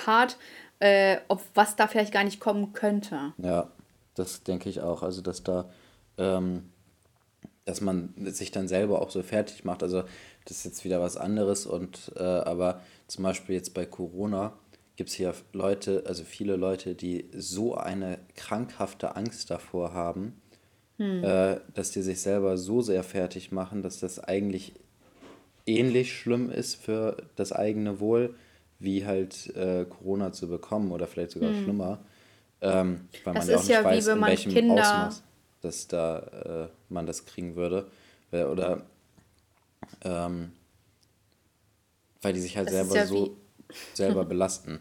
hart, äh, ob was da vielleicht gar nicht kommen könnte. Ja, das denke ich auch. Also, dass da, ähm, dass man sich dann selber auch so fertig macht. Also, das ist jetzt wieder was anderes. Und, äh, aber zum Beispiel jetzt bei Corona gibt es hier Leute, also viele Leute, die so eine krankhafte Angst davor haben, äh, dass die sich selber so sehr fertig machen, dass das eigentlich ähnlich schlimm ist für das eigene Wohl, wie halt äh, Corona zu bekommen oder vielleicht sogar schlimmer. Ähm, weil Hm. Das man ja auch ist nicht ja wie weiß, wenn in man welchem Kinder- Ausmaß dass da äh, man das kriegen würde. Oder ähm, weil die sich halt Das selber ja so [LAUGHS] selber [LAUGHS] belasten.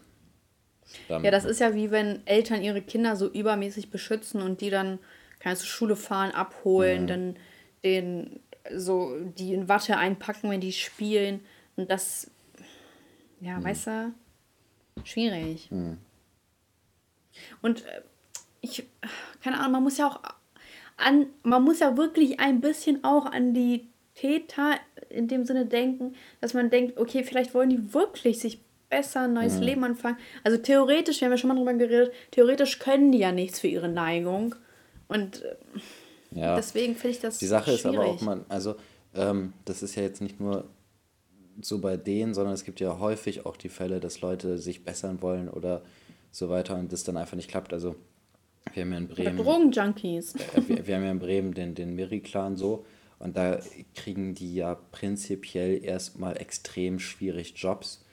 Damit. Ja, das ist ja wie wenn Eltern ihre Kinder so übermäßig beschützen und die dann kannst du Schule fahren, abholen, dann den so die in Watte einpacken, wenn die spielen und das ja, weißt du, schwierig. Und äh, ich keine Ahnung, man muss ja auch an man muss ja wirklich ein bisschen auch an die Täter in dem Sinne denken, dass man denkt, okay, vielleicht wollen die wirklich sich besser ein neues Leben anfangen. Also theoretisch, wir haben ja schon mal drüber geredet, theoretisch können die ja nichts für ihre Neigung. Und äh, ja. deswegen finde ich das Die Sache ist aber auch, schwierig. man, also ähm, das ist ja jetzt nicht nur so bei denen, sondern es gibt ja häufig auch die Fälle, dass Leute sich bessern wollen oder so weiter und das dann einfach nicht klappt. Also wir haben ja in Oder Bremen, Drogenjunkies. [LAUGHS] äh, wir, wir haben ja in Bremen den, den Miri-Clan so und da kriegen die ja prinzipiell erstmal extrem schwierig Jobs,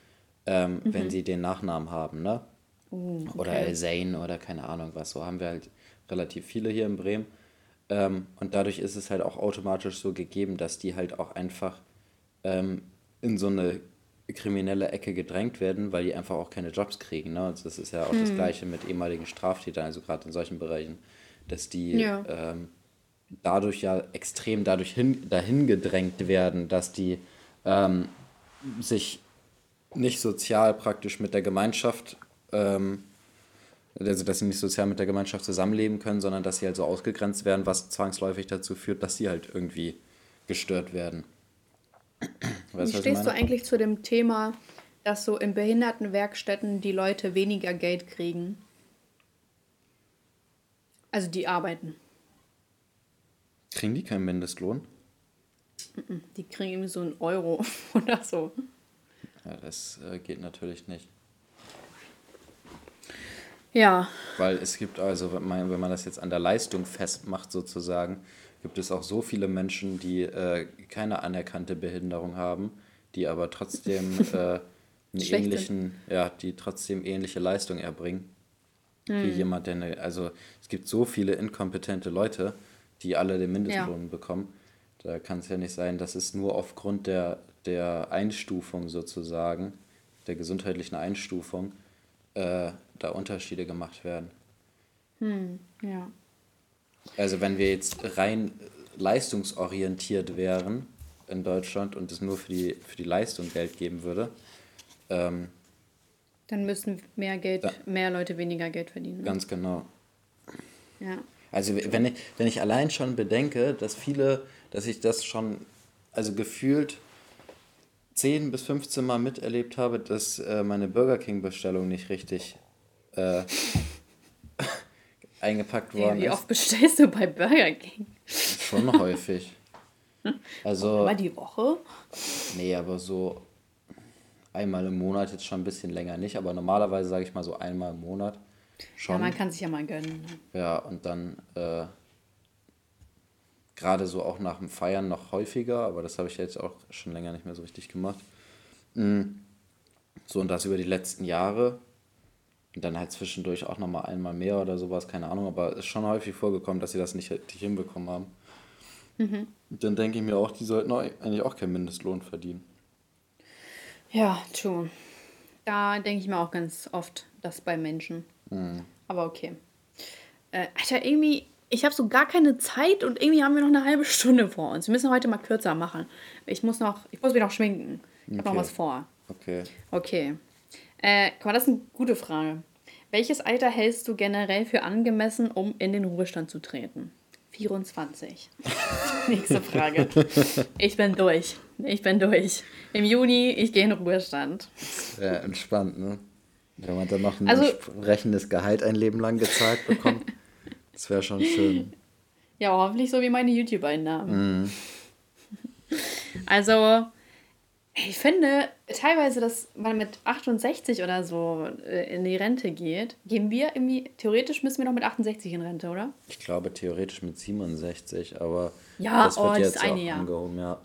ähm, wenn sie den Nachnamen haben, ne? Oder okay. El Zain oder keine Ahnung was. So haben wir halt relativ viele hier in Bremen. Ähm, und dadurch ist es halt auch automatisch so gegeben, dass die halt auch einfach ähm, in so eine kriminelle Ecke gedrängt werden, weil die einfach auch keine Jobs kriegen. Ne? Und das ist ja auch das Gleiche mit ehemaligen Straftätern, also gerade in solchen Bereichen, dass die Ja. ähm, dadurch ja extrem dadurch hin, dahin gedrängt werden, dass die ähm, sich nicht sozial praktisch mit der Gemeinschaft ähm, also dass sie nicht sozial mit der Gemeinschaft zusammenleben können, sondern dass sie halt so ausgegrenzt werden, was zwangsläufig dazu führt, dass sie halt irgendwie gestört werden. Weißt, Wie stehst du eigentlich zu dem Thema, dass so in Behindertenwerkstätten die Leute weniger Geld kriegen? Also die arbeiten. Kriegen die keinen Mindestlohn? Die kriegen irgendwie so einen Euro [LAUGHS] oder so. Ja, das äh, geht natürlich nicht. Ja. Weil es gibt also, wenn man, wenn man das jetzt an der Leistung festmacht sozusagen, gibt es auch so viele Menschen, die äh, keine anerkannte Behinderung haben, die aber trotzdem [LAUGHS] äh, einen ähnlichen, ja, die trotzdem ähnliche Leistung erbringen. Hm. Wie jemand, der eine, also es gibt so viele inkompetente Leute, die alle den Mindestlohn ja. bekommen. Da kann es ja nicht sein, dass es nur aufgrund der, der Einstufung sozusagen, der gesundheitlichen Einstufung, äh, da Unterschiede gemacht werden. Hm, ja. Also wenn wir jetzt rein leistungsorientiert wären in Deutschland und es nur für die, für die Leistung Geld geben würde, ähm, dann müssten mehr Geld, da, mehr Leute weniger Geld verdienen. Ne? Ganz genau. Ja. Also wenn ich, wenn ich allein schon bedenke, dass viele, dass ich das schon, also gefühlt 10 bis 15 Mal miterlebt habe, dass äh, meine Burger King-Bestellung nicht richtig äh, eingepackt worden wie ist. Wie oft bestellst du bei Burger King? Schon häufig. Also. Mal die Woche? Nee, aber so einmal im Monat jetzt schon ein bisschen länger nicht, aber normalerweise sage ich mal so einmal im Monat. Schon. Ja, man kann sich ja mal gönnen. Ne? Ja, und dann äh, gerade so auch nach dem Feiern noch häufiger, aber das habe ich jetzt auch schon länger nicht mehr so richtig gemacht. Mhm. So, und das über die letzten Jahre. Und dann halt zwischendurch auch nochmal einmal mehr oder sowas, keine Ahnung, aber es ist schon häufig vorgekommen, dass sie das nicht richtig hinbekommen haben. Mhm. Dann denke ich mir auch, die sollten auch eigentlich auch keinen Mindestlohn verdienen. Ja, true. Da denke ich mir auch ganz oft, das bei Menschen. Mhm. Aber okay. Äh, Alter, irgendwie, ich habe so gar keine Zeit und irgendwie haben wir noch eine halbe Stunde vor uns. Wir müssen heute mal kürzer machen. Ich muss noch, ich muss mich noch schminken. Ich okay. habe noch was vor. Okay. Okay. Äh, guck mal, das ist eine gute Frage. Welches Alter hältst du generell für angemessen, um in den Ruhestand zu treten? 24. [LAUGHS] Nächste Frage. Ich bin durch. Ich bin durch. Im Juni, ich gehe in Ruhestand. Ja, entspannt, ne? Wenn man dann noch ein also, entsprechendes Gehalt ein Leben lang gezahlt bekommt, das wäre schon schön. Ja, hoffentlich so wie meine YouTube-Einnahmen. Mm. Also, ich finde teilweise, dass man mit 68 oder so äh, in die Rente geht, gehen wir irgendwie, theoretisch müssen wir noch mit 68 in Rente, oder? Ich glaube theoretisch mit 67, aber ja, das wird oh, jetzt auch Jahr. angehoben, ja.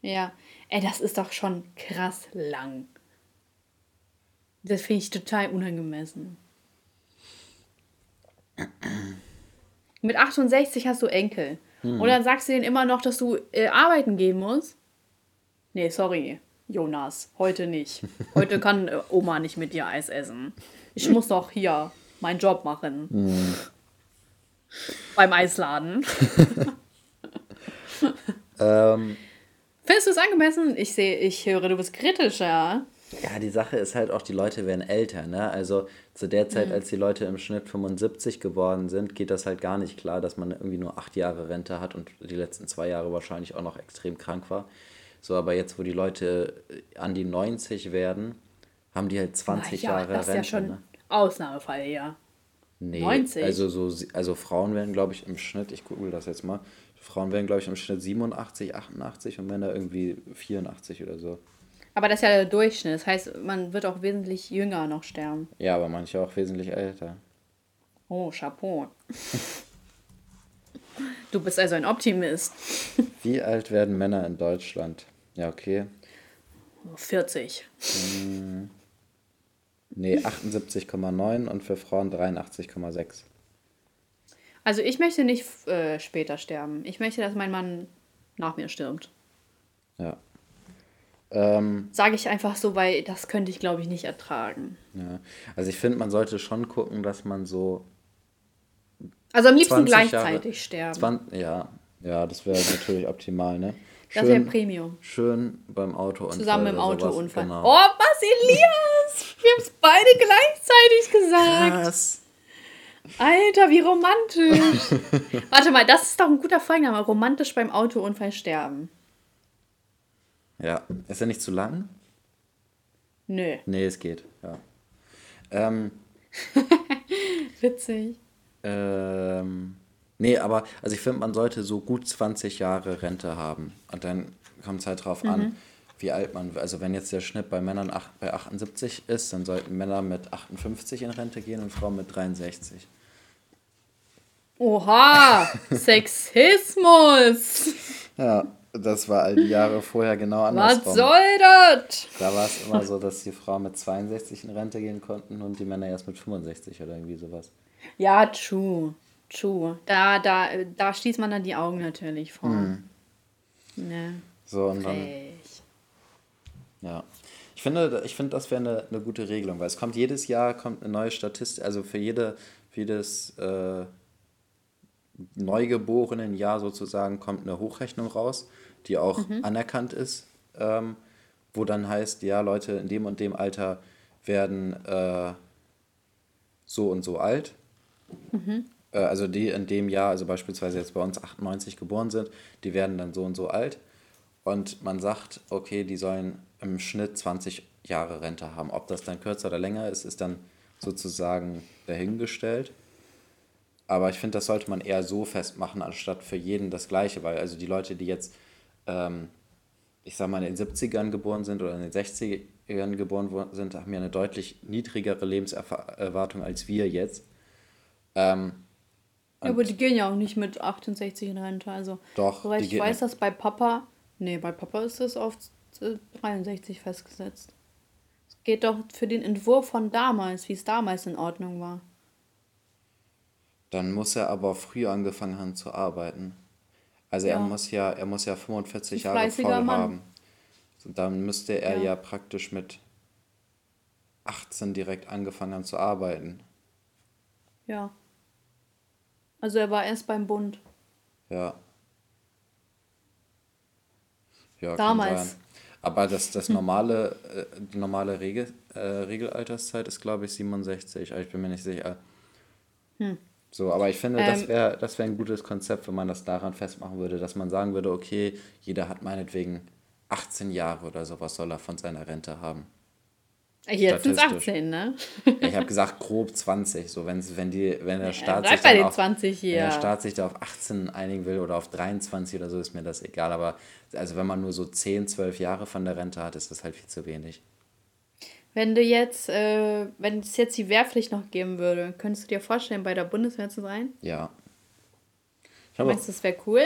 Ja, ey, das ist doch schon krass lang. Das finde ich total unangemessen. [CLEARS THROAT] Mit 68 hast du Enkel. Hm. Und dann sagst du denen immer noch, dass du äh, arbeiten gehen musst. Nee, sorry, Jonas, heute nicht. Heute kann äh, Oma nicht mit dir Eis essen. Ich muss doch hier meinen Job machen. Hm. Beim Eisladen. [LAUGHS] ähm, Findest du es angemessen? Ich sehe, ich höre, du bist kritischer. Ja, die Sache ist halt auch, die Leute werden älter, ne? Also zu der Zeit, mhm. als die Leute im Schnitt 75 geworden sind, geht das halt gar nicht klar, dass man irgendwie nur acht Jahre Rente hat und die letzten zwei Jahre wahrscheinlich auch noch extrem krank war. So, aber jetzt, wo die Leute an die 90 werden, haben die halt 20 ja, Jahre das Rente. Das ist ja schon ne? Ausnahmefall, ja. Nee, 90? Also, so, also Frauen werden, glaube ich, im Schnitt, ich google das jetzt mal, Frauen werden, glaube ich, im Schnitt 87, 88 und Männer irgendwie 84 oder so. Aber das ist ja der Durchschnitt. Das heißt, man wird auch wesentlich jünger noch sterben. Ja, aber manche auch wesentlich älter. Oh, Chapeau. [LAUGHS] du bist also ein Optimist. [LAUGHS] Wie alt werden Männer in Deutschland? Ja, okay. 40. Hm. Nee, 78,9 und für Frauen 83,6. Also ich möchte nicht äh, später sterben. Ich möchte, dass mein Mann nach mir stirbt. Ja. Ähm, Sage ich einfach so, weil das könnte ich, glaube ich, nicht ertragen. Ja. Also ich finde, man sollte schon gucken, dass man so. Also am liebsten gleichzeitig Jahre, sterben. 20, ja, ja, das wäre natürlich optimal, ne? [LAUGHS] Schön, das wäre Premium. Schön beim Autounfall. Zusammen im Autounfall. Genau. Oh, Basilias! Wir haben es beide gleichzeitig gesagt. Krass. Alter, wie romantisch. [LAUGHS] Warte mal, das ist doch ein guter Folgenname. Romantisch beim Autounfall sterben. Ja, ist er nicht zu lang? Nö. Nee, es geht, ja. Ähm, [LAUGHS] Witzig. Ähm, nee, aber also ich finde, man sollte so gut 20 Jahre Rente haben. Und dann kommt es halt drauf mhm. an, wie alt man, also wenn jetzt der Schnitt bei Männern ach, bei 78 ist, dann sollten Männer mit 58 in Rente gehen und Frauen mit 63. Oha, [LAUGHS] Sexismus. Ja, das war all die Jahre vorher genau andersrum. Was soll das? Da war es immer so, dass die Frauen mit 62 in Rente gehen konnten und die Männer erst mit 65 oder irgendwie sowas. Ja, true. True. Da, da, da schließt man dann die Augen natürlich vor. Hm. Ne. So, und dann. Ja. Ich finde, ich finde das wäre eine, eine gute Regelung, weil es kommt jedes Jahr kommt eine neue Statistik, also für jede, für jedes äh, neugeborenen Jahr sozusagen kommt eine Hochrechnung raus, die auch mhm. anerkannt ist, ähm, wo dann heißt, ja, Leute in dem und dem Alter werden äh, so und so alt. Mhm. Also die in dem Jahr, also beispielsweise jetzt bei uns 98 geboren sind, die werden dann so und so alt. Und man sagt, okay, die sollen im Schnitt 20 Jahre Rente haben. Ob das dann kürzer oder länger ist, ist dann sozusagen dahingestellt. Aber ich finde, das sollte man eher so festmachen, anstatt für jeden das Gleiche, weil also die Leute, die jetzt, ähm, ich sag mal, in den 70ern geboren sind oder in den 60ern geboren sind, haben ja eine deutlich niedrigere Lebenserwartung als wir jetzt. Ähm, ja, aber die gehen ja auch nicht mit 68 in Rente. Also, doch, soweit ich weiß, dass bei Papa, nee, bei Papa ist das auf 63 festgesetzt. Es geht doch für den Entwurf von damals, wie es damals in Ordnung war. Dann muss er aber früher angefangen haben zu arbeiten. Also ja. er muss ja, er muss ja 45 Jahre voll Mann. haben. Dann müsste er ja. ja praktisch mit 18 direkt angefangen haben zu arbeiten. Ja. Also er war erst beim Bund. Ja. Ja, Damals. Aber das, das normale, äh, die normale Regel, äh, Regelalterszeit ist, glaube ich, 67. Ich bin mir nicht sicher. Hm. So, aber ich finde, ähm, das wäre das wär ein gutes Konzept, wenn man das daran festmachen würde, dass man sagen würde, okay, jeder hat meinetwegen 18 Jahre oder sowas soll er von seiner Rente haben. Jetzt sind es 18, ne? ich habe gesagt grob 20. So, wenn's, wenn, die, wenn, der Staat ja, sich dann auf, 20 hier. wenn der Staat sich da auf 18 einigen will oder auf 23 oder so, ist mir das egal. Aber also wenn man nur so 10, 12 Jahre von der Rente hat, ist das halt viel zu wenig. Wenn du jetzt, äh, wenn es jetzt die Wehrpflicht noch geben würde, könntest du dir vorstellen, bei der Bundeswehr zu sein? Ja. Ich Meinst du, das wäre cool?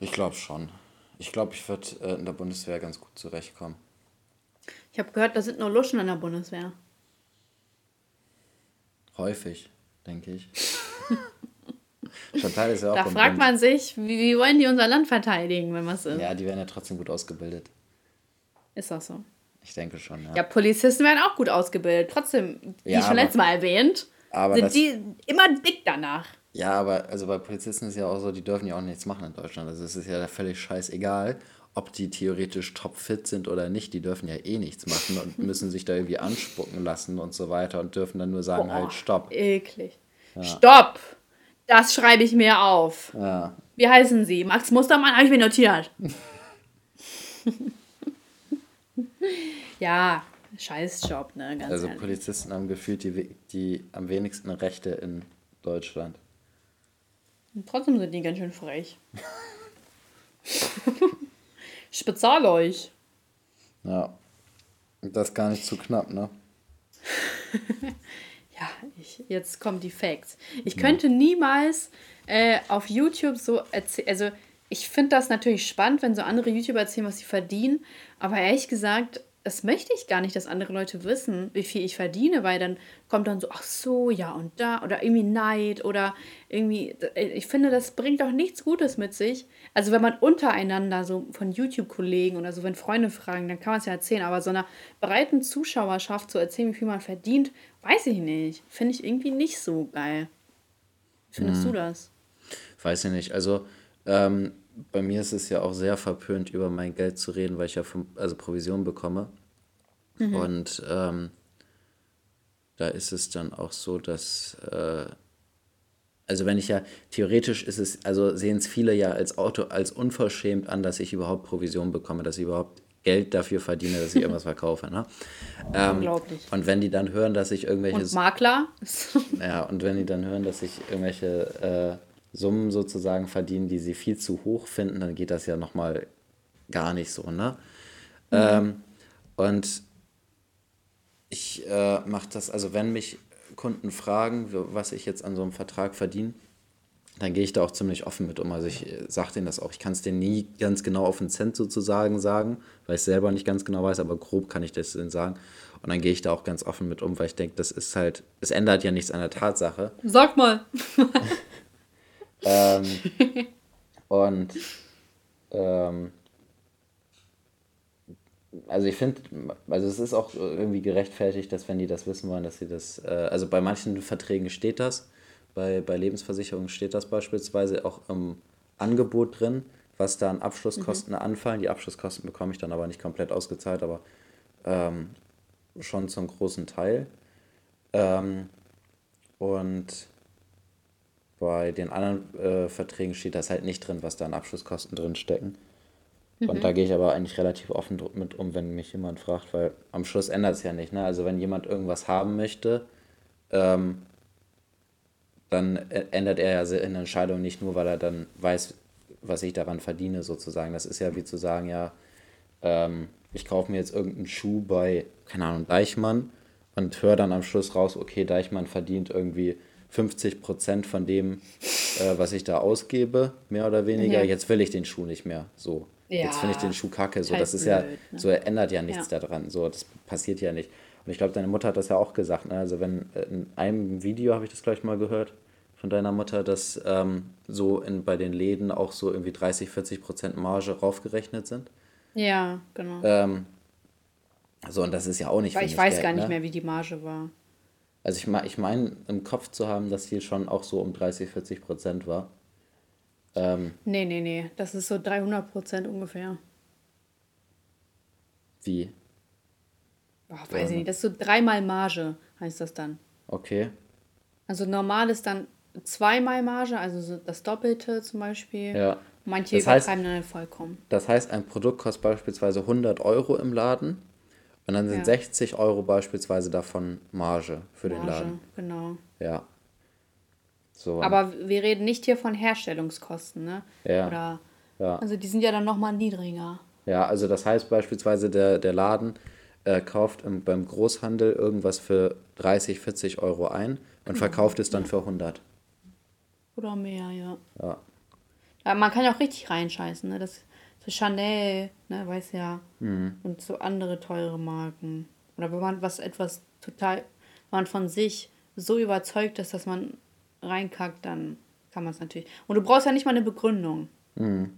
Ich glaube schon. Ich glaube, ich würde äh, in der Bundeswehr ganz gut zurechtkommen. Ich habe gehört, da sind nur Luschen in der Bundeswehr. Häufig, denke ich. Chantal ist ja auch Da fragt Bund. man sich, wie, wie wollen die unser Land verteidigen, wenn was ist? Ja, die werden ja trotzdem gut ausgebildet. Ist das so? Ich denke schon, ja. Ja, Polizisten werden auch gut ausgebildet. Trotzdem, wie ja, schon letztes Mal erwähnt, sind die immer dick danach. Ja, aber also bei Polizisten ist ja auch so, die dürfen ja auch nichts machen in Deutschland. Also es ist ja völlig scheißegal, ob die theoretisch topfit sind oder nicht. Die dürfen ja eh nichts machen und [LAUGHS] müssen sich da irgendwie anspucken lassen und so weiter und dürfen dann nur sagen, Boah, halt Stopp. Eklig. Ja. Stopp! Das schreibe ich mir auf. Ja. Wie heißen Sie? Max Mustermann habe ich mir notiert. [LAUGHS] ja, scheiß Job, ne? Ganz also ehrlich. Polizisten haben gefühlt die, die am wenigsten Rechte in Deutschland. Und trotzdem sind die ganz schön frech. [LAUGHS] ich bezahle euch. Ja. Das ist gar nicht zu knapp, ne? [LAUGHS] ja, ich, jetzt kommen die Facts. Ich könnte niemals äh, auf YouTube so erzählen, also ich finde das natürlich spannend, wenn so andere YouTuber erzählen, was sie verdienen. Aber ehrlich gesagt, das möchte ich gar nicht, dass andere Leute wissen, wie viel ich verdiene, weil dann kommt dann so, ach so, ja und da oder irgendwie Neid oder irgendwie, ich finde, das bringt doch nichts Gutes mit sich. Also wenn man untereinander so von YouTube-Kollegen oder so, wenn Freunde fragen, dann kann man es ja erzählen, aber so einer breiten Zuschauerschaft zu erzählen, wie viel man verdient, weiß ich nicht. Finde ich irgendwie nicht so geil. Wie findest hm. du das? Weiß ich nicht. Also ähm, bei mir ist es ja auch sehr verpönt, über mein Geld zu reden, weil ich ja vom, also Provision bekomme. Mhm. Und ähm, da ist es dann auch so, dass, äh, also wenn ich ja, theoretisch ist es, also sehen es viele ja als Auto, als unverschämt an, dass ich überhaupt Provision bekomme, dass ich überhaupt Geld dafür verdiene, dass ich [LAUGHS] irgendwas verkaufe. Ne? Ähm, Unglaublich. Und wenn die dann hören, dass ich irgendwelche. Und Makler? [LAUGHS] ja, und wenn die dann hören, dass ich irgendwelche äh, Summen sozusagen verdiene, die sie viel zu hoch finden, dann geht das ja nochmal gar nicht so, ne? Mhm. Ähm, und ich äh, mache das, also wenn mich Kunden fragen, was ich jetzt an so einem Vertrag verdiene, dann gehe ich da auch ziemlich offen mit um. Also ich äh, sage denen das auch. Ich kann es denen nie ganz genau auf den Cent sozusagen sagen, weil ich es selber nicht ganz genau weiß, aber grob kann ich das denen sagen. Und dann gehe ich da auch ganz offen mit um, weil ich denke, das ist halt, es ändert ja nichts an der Tatsache. Sag mal. [LAUGHS] ähm, [LAUGHS] und ähm, also ich finde, also es ist auch irgendwie gerechtfertigt, dass wenn die das wissen wollen, dass sie das, äh, also bei manchen Verträgen steht das, bei, bei Lebensversicherungen steht das beispielsweise auch im Angebot drin, was da an Abschlusskosten mhm. anfallen. Die Abschlusskosten bekomme ich dann aber nicht komplett ausgezahlt, aber ähm, schon zum großen Teil. Ähm, und bei den anderen äh, Verträgen steht das halt nicht drin, was da an Abschlusskosten drin stecken. Mhm. Und da gehe ich aber eigentlich relativ offen mit um, wenn mich jemand fragt, weil am Schluss ändert es ja nicht. Ne? Also wenn jemand irgendwas haben möchte, ähm, dann ändert er ja eine Entscheidung nicht nur, weil er dann weiß, was ich daran verdiene, sozusagen. Das ist ja wie zu sagen, ja, ähm, ich kaufe mir jetzt irgendeinen Schuh bei, keine Ahnung, Deichmann und höre dann am Schluss raus, okay, Deichmann verdient irgendwie 50 Prozent von dem, äh, was ich da ausgebe, mehr oder weniger. Ja. Jetzt will ich den Schuh nicht mehr. So. Ja, jetzt finde ich den Schuh kacke. So, halt das ist blöd, ja, ne? so ändert ja nichts ja. daran. So, das passiert ja nicht. Und ich glaube, deine Mutter hat das ja auch gesagt. Ne? Also wenn äh, in einem Video habe ich das gleich mal gehört, von deiner Mutter, dass ähm, so in, bei den Läden auch so irgendwie 30, 40 Prozent Marge raufgerechnet sind. Ja, genau. Ähm, so, und das ist ja auch nicht Weil ich weiß Geld, gar nicht ne? mehr, wie die Marge war. Also ich, ich meine im Kopf zu haben, dass die schon auch so um 30, 40 Prozent war. Ähm, nee, nee, nee. Das ist so 300 Prozent ungefähr. Wie? Oh, weiß ich nicht. Das ist so dreimal Marge, heißt das dann. Okay. Also normal ist dann zweimal Marge, also das Doppelte zum Beispiel. Ja. Manche das heißt, übertreiben dann vollkommen. Das heißt, ein Produkt kostet beispielsweise 100 Euro im Laden und dann sind ja. 60 Euro beispielsweise davon Marge für Marge, den Laden. genau. Ja. So. Aber wir reden nicht hier von Herstellungskosten, ne? Ja. Oder, ja. Also die sind ja dann nochmal niedriger. Ja, also das heißt beispielsweise, der, der Laden äh, kauft im, beim Großhandel irgendwas für 30, 40 Euro ein und verkauft es dann ja. für 100. Oder mehr, ja. Ja. Aber man kann ja auch richtig reinscheißen, ne? Das, so Chanel, ne, weiß ja. Mhm. Und so andere teure Marken. Oder wenn man was etwas total, wenn man von sich so überzeugt ist, dass man reinkackt, dann kann man es natürlich. Und du brauchst ja nicht mal eine Begründung. Mhm.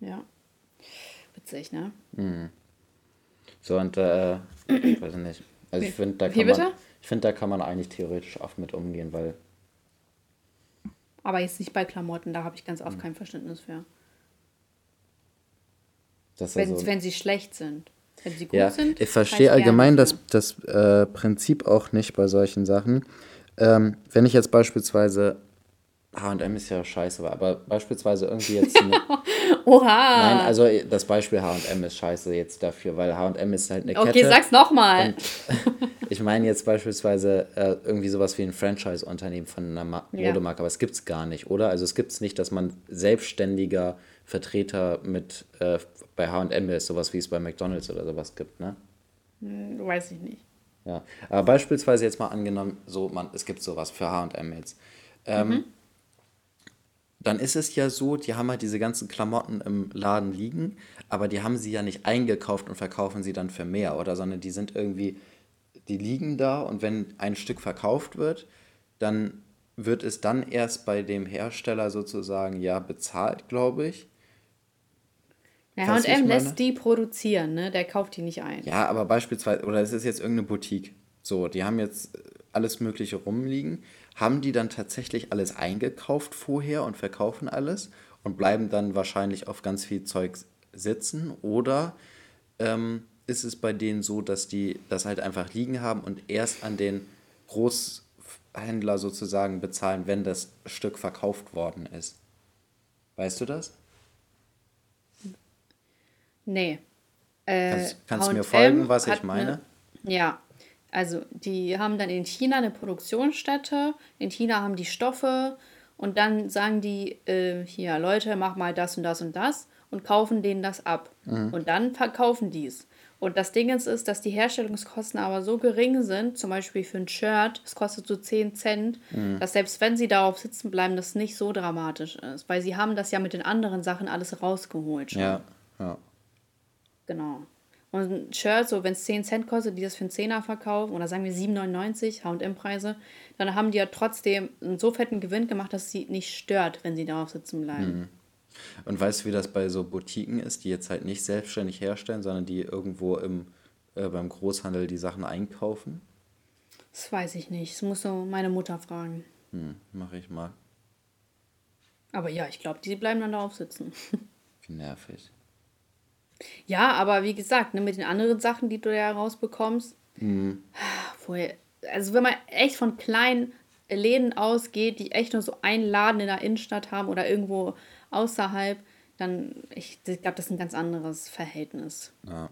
Ja. Witzig, ne? Mhm. So, und äh, [CLEARS THROAT] ich weiß nicht. Also ich finde, da kann man. Ich finde, da kann man eigentlich theoretisch oft mit umgehen, weil. Aber jetzt nicht bei Klamotten, da habe ich ganz oft mhm. kein Verständnis für. wenn, also, wenn sie schlecht sind. Wenn sie gut ja, sind. Ich verstehe allgemein das, das äh, Prinzip auch nicht bei solchen Sachen. Ähm, wenn ich jetzt beispielsweise H&M ist ja scheiße, aber beispielsweise irgendwie jetzt eine, [LAUGHS] Oha! Nein, also das Beispiel H&M ist scheiße jetzt dafür, weil H&M ist halt eine Kette. Okay, sag's nochmal. [LAUGHS] ich meine jetzt beispielsweise äh, irgendwie sowas wie ein Franchise-Unternehmen von einer Ma ja. Modemarke, aber es gibt's gar nicht, oder? Also es gibt's nicht, dass man selbstständiger Vertreter mit äh, bei H&M ist, sowas wie es bei McDonald's oder sowas gibt, ne? Hm, weiß ich nicht. Ja, aber beispielsweise jetzt mal angenommen, so man, es gibt sowas für H&M jetzt. Ähm, mhm dann ist es ja so, die haben halt diese ganzen Klamotten im Laden liegen, aber die haben sie ja nicht eingekauft und verkaufen sie dann für mehr, oder? Sondern die sind irgendwie, die liegen da und wenn ein Stück verkauft wird, dann wird es dann erst bei dem Hersteller sozusagen ja bezahlt, glaube ich. Ja, H&M lässt die produzieren, ne? Der kauft die nicht ein. Ja, aber beispielsweise, oder es ist jetzt irgendeine Boutique. So, die haben jetzt alles Mögliche rumliegen haben die dann tatsächlich alles eingekauft vorher und verkaufen alles und bleiben dann wahrscheinlich auf ganz viel Zeug sitzen oder ähm, ist es bei denen so, dass die das halt einfach liegen haben und erst an den Großhändler sozusagen bezahlen, wenn das Stück verkauft worden ist? Weißt du das? Nee. Äh, Kannst, kannst du mir folgen, was ich hat meine? Eine, ja, also die haben dann in China eine Produktionsstätte. In China haben die Stoffe und dann sagen die, äh, hier, Leute, mach mal das und das und das und kaufen denen das ab. Und dann verkaufen die es. Und das Ding ist, ist, dass die Herstellungskosten aber so gering sind, zum Beispiel für ein Shirt, es kostet so 10 Cent, dass selbst wenn sie darauf sitzen bleiben, das nicht so dramatisch ist. Weil sie haben das ja mit den anderen Sachen alles rausgeholt schon. Ja, ja. Genau. Und ein Shirt, so wenn es 10 Cent kostet, die das für einen Zehner verkaufen, oder sagen wir 7,99 H&M-Preise, dann haben die ja trotzdem einen so fetten Gewinn gemacht, dass sie nicht stört, wenn sie darauf sitzen bleiben. Und weißt du, wie das bei so Boutiquen ist, die jetzt halt nicht selbstständig herstellen, sondern die irgendwo im, äh, beim Großhandel die Sachen einkaufen? Das weiß ich nicht. Das muss so meine Mutter fragen. Hm, mach ich mal. Aber ja, ich glaube, die bleiben dann darauf sitzen. [LAUGHS] Wie nervig. Ja, aber wie gesagt, ne, mit den anderen Sachen, die du ja rausbekommst, woher, also wenn man echt von kleinen Läden ausgeht, die echt nur so einen Laden in der Innenstadt haben oder irgendwo außerhalb, dann, ich, ich glaube, das ist ein ganz anderes Verhältnis. Ja.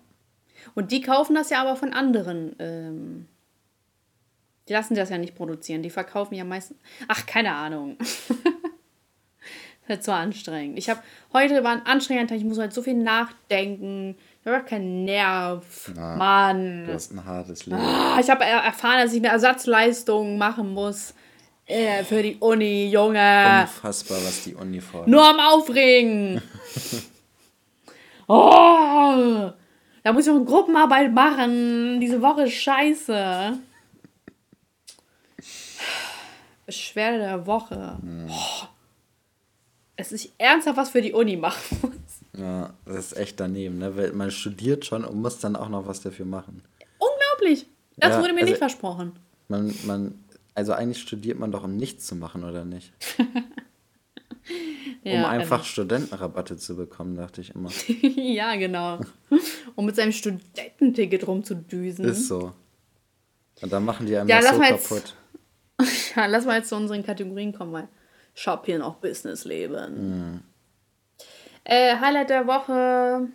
Und die kaufen das ja aber von anderen. Ähm, die lassen das ja nicht produzieren. Die verkaufen ja meistens. Ach, keine Ahnung. [LAUGHS] das so anstrengend. Ich habe heute war ein anstrengender Tag. Ich muss halt so viel nachdenken. Ich habe keinen Nerv. Ja. Mann. Du hast ein hartes Leben. Ah, Ich habe er- erfahren, dass ich eine Ersatzleistung machen muss äh, für die Uni, Junge. Unfassbar, was die Uni fordert. Nur am Aufregen. [LAUGHS] oh, da muss ich noch eine Gruppenarbeit machen. Diese Woche ist scheiße. [LAUGHS] Beschwerde der Woche. Oh, es ist ernsthaft was für die Uni machen [LAUGHS] muss. Ja, das ist echt daneben, ne? Weil man studiert schon und muss dann auch noch was dafür machen. Unglaublich. Das Ja, wurde mir also- nicht versprochen. Man, man, also eigentlich studiert man doch, um nichts zu machen, oder nicht? [LAUGHS] um Ja, einfach Studentenrabatte zu bekommen, dachte ich immer. [LAUGHS] ja, genau. Um mit seinem Studententicket rumzudüsen. Ist so. Und dann machen die einem Ja, das so jetzt- kaputt. Ja, lass mal jetzt zu unseren Kategorien kommen, weil ich hab hier noch Businessleben. Äh, Highlight der Woche.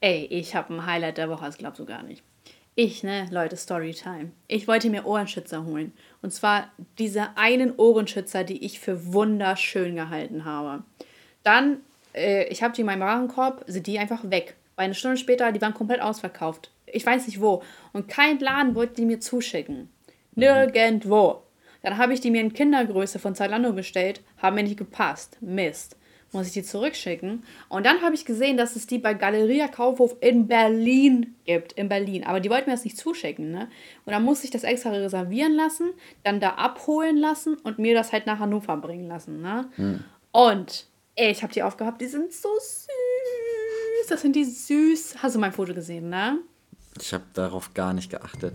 Ey, ich habe ein Highlight der Woche, das glaubst du gar nicht. Ich, ne, Leute, Storytime. Ich wollte mir Ohrenschützer holen. Und zwar diese einen Ohrenschützer, die ich für wunderschön gehalten habe. Dann, äh, ich habe die in meinem Warenkorb, sind die einfach weg. Weil eine Stunde später, die waren komplett ausverkauft. Ich weiß nicht wo. Und kein Laden wollte die mir zuschicken. Nirgendwo. Dann habe ich die mir in Kindergröße von Zalando bestellt, haben mir nicht gepasst. Mist. Muss ich die zurückschicken? Und dann habe ich gesehen, dass es die bei Galeria Kaufhof in Berlin gibt. In Berlin. Aber die wollten mir das nicht zuschicken, ne? Und dann musste ich das extra reservieren lassen, dann da abholen lassen und mir das halt nach Hannover bringen lassen, ne? Und ey, ich habe die aufgehabt, die sind so süß. Das sind die süß. Hast du mein Foto gesehen, ne? Ich habe darauf gar nicht geachtet.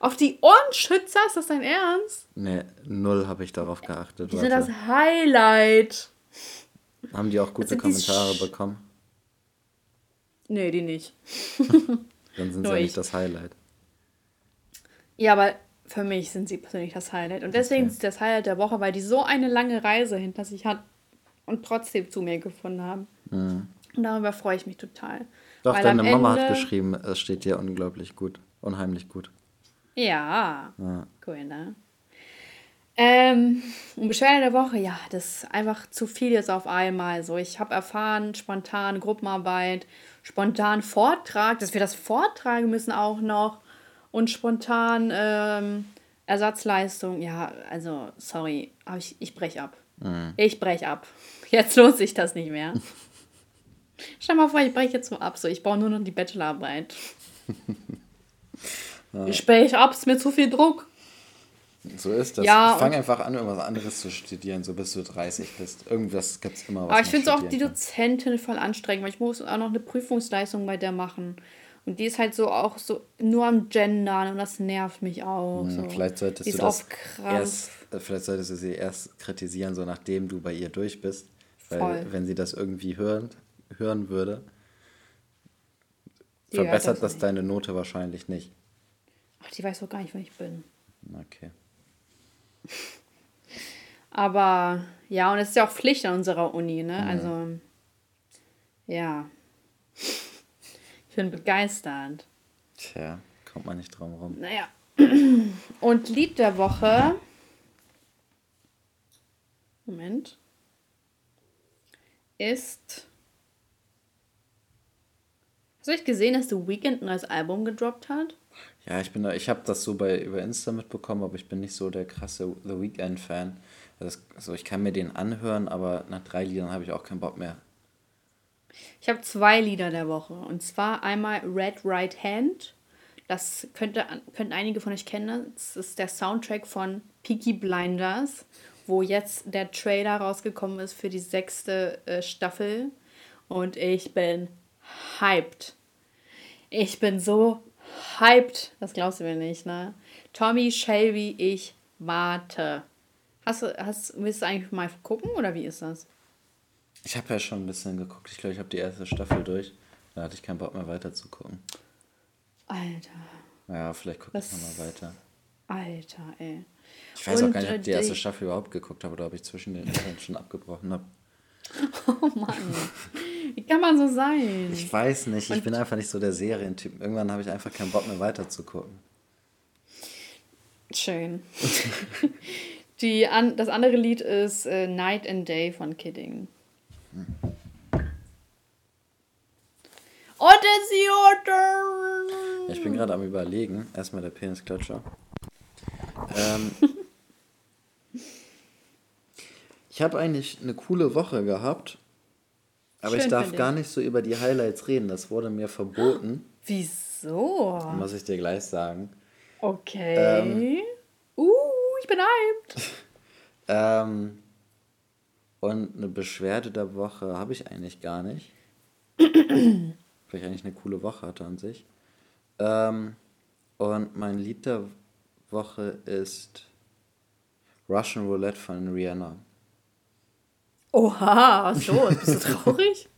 Auf die Ohrenschützer? Ist das dein Ernst? Nee, null habe ich darauf geachtet. Die sind das Highlight. Haben die auch gute sind Kommentare bekommen? Nee, die nicht. [LAUGHS] Dann sind sie ja ich. nicht das Highlight. Ja, aber für mich sind sie persönlich das Highlight. Und deswegen Okay. ist das Highlight der Woche, weil die so eine lange Reise hinter sich hat und trotzdem zu mir gefunden haben. Und darüber freue ich mich total. Mhm. Doch, Weil deine am Mama hat Ende- geschrieben, es steht dir unglaublich gut. Unheimlich gut. Ja, Ja. cool, ne? Ähm, und Beschwerde der Woche, ja, das ist einfach zu viel jetzt auf einmal. So, ich habe erfahren, spontan Gruppenarbeit, spontan Vortrag, dass wir das vortragen müssen auch noch und spontan ähm, Ersatzleistung. Ja, also, sorry, aber ich, ich brech ab. Ich brech ab. Jetzt lohnt sich das nicht mehr. [LAUGHS] Stell mal vor, ich breche jetzt so ab. So, ich baue nur noch die Bachelorarbeit. [LAUGHS] Ich brech ab, ist mir zu viel Druck. So ist das. Ja, Fang und- einfach an, irgendwas anderes zu studieren, so bis du 30 bist. Irgendwas gibt es immer, was Aber ich finde auch die. Dozentin voll anstrengend, weil ich muss auch noch eine Prüfungsleistung bei der machen. Und die ist halt so auch so nur am Gendern und das nervt mich auch. Ja, so. Hm, Vielleicht solltest die du das erst, äh, vielleicht solltest du sie erst kritisieren, so nachdem du bei ihr durch bist. Weil Voll. wenn sie das irgendwie hören, hören würde, Die Verbessert das das deine Note wahrscheinlich nicht. Ach, die weiß doch gar nicht, wer ich bin. Okay. Aber ja, und es ist ja auch Pflicht an unserer Uni, ne? Also, ja. Ich bin begeistert. Tja, kommt man nicht drum rum. Naja. Und Lied der Woche. Moment. Ist. Hast du nicht gesehen, dass The Weeknd ein neues Album gedroppt hat? Ja, ich bin da, ich habe das so bei über Insta mitbekommen, aber ich bin nicht so der krasse The Weeknd Fan. Also, also ich kann mir den anhören, aber nach drei Liedern habe ich auch keinen Bock mehr. Ich habe zwei Lieder der Woche. Und zwar einmal Red Right Hand. Das könnte, könnten einige von euch kennen. Das ist der Soundtrack von Peaky Blinders, wo jetzt der Trailer rausgekommen ist für die sechste äh, Staffel. Und ich bin hyped. Ich bin so hyped. Das glaubst du mir nicht, ne? Tommy Shelby, ich warte. Hast du, hast, willst du eigentlich mal gucken oder wie ist das? Ich habe ja schon ein bisschen geguckt. Ich glaube, ich habe die erste Staffel durch. Da hatte ich keinen Bock mehr weiter zu gucken. Alter. Ja, vielleicht gucke ich nochmal weiter. Alter, ey. Ich weiß auch Und, gar nicht, ob äh, ich die erste Staffel überhaupt geguckt habe oder ob ich zwischen den Staffeln schon abgebrochen habe. [LAUGHS] Oh Mann. Wie kann man so sein? Ich weiß nicht, ich bin einfach nicht so der Serientyp. Irgendwann habe ich einfach keinen Bock mehr weiter zu gucken. Schön. [LAUGHS] Die an, das andere Lied ist äh, Night and Day von Kidding. Und it's your turn. Ich bin gerade am überlegen. Erstmal der Penisklatscher. Ähm, [LAUGHS] ich habe eigentlich eine coole Woche gehabt. Aber ich Schön darf für gar nicht so über die Highlights reden. Das wurde mir verboten. Wieso? Muss ich dir gleich sagen. Okay. Ähm. uh, ich bin hyped. [LAUGHS] Ähm, und eine Beschwerde der Woche habe ich eigentlich gar nicht. Weil ich eigentlich eine coole Woche hatte an sich. Ähm, und mein Lied der Woche ist Russian Roulette von Rihanna. Oha, so, bist du [LAUGHS] traurig?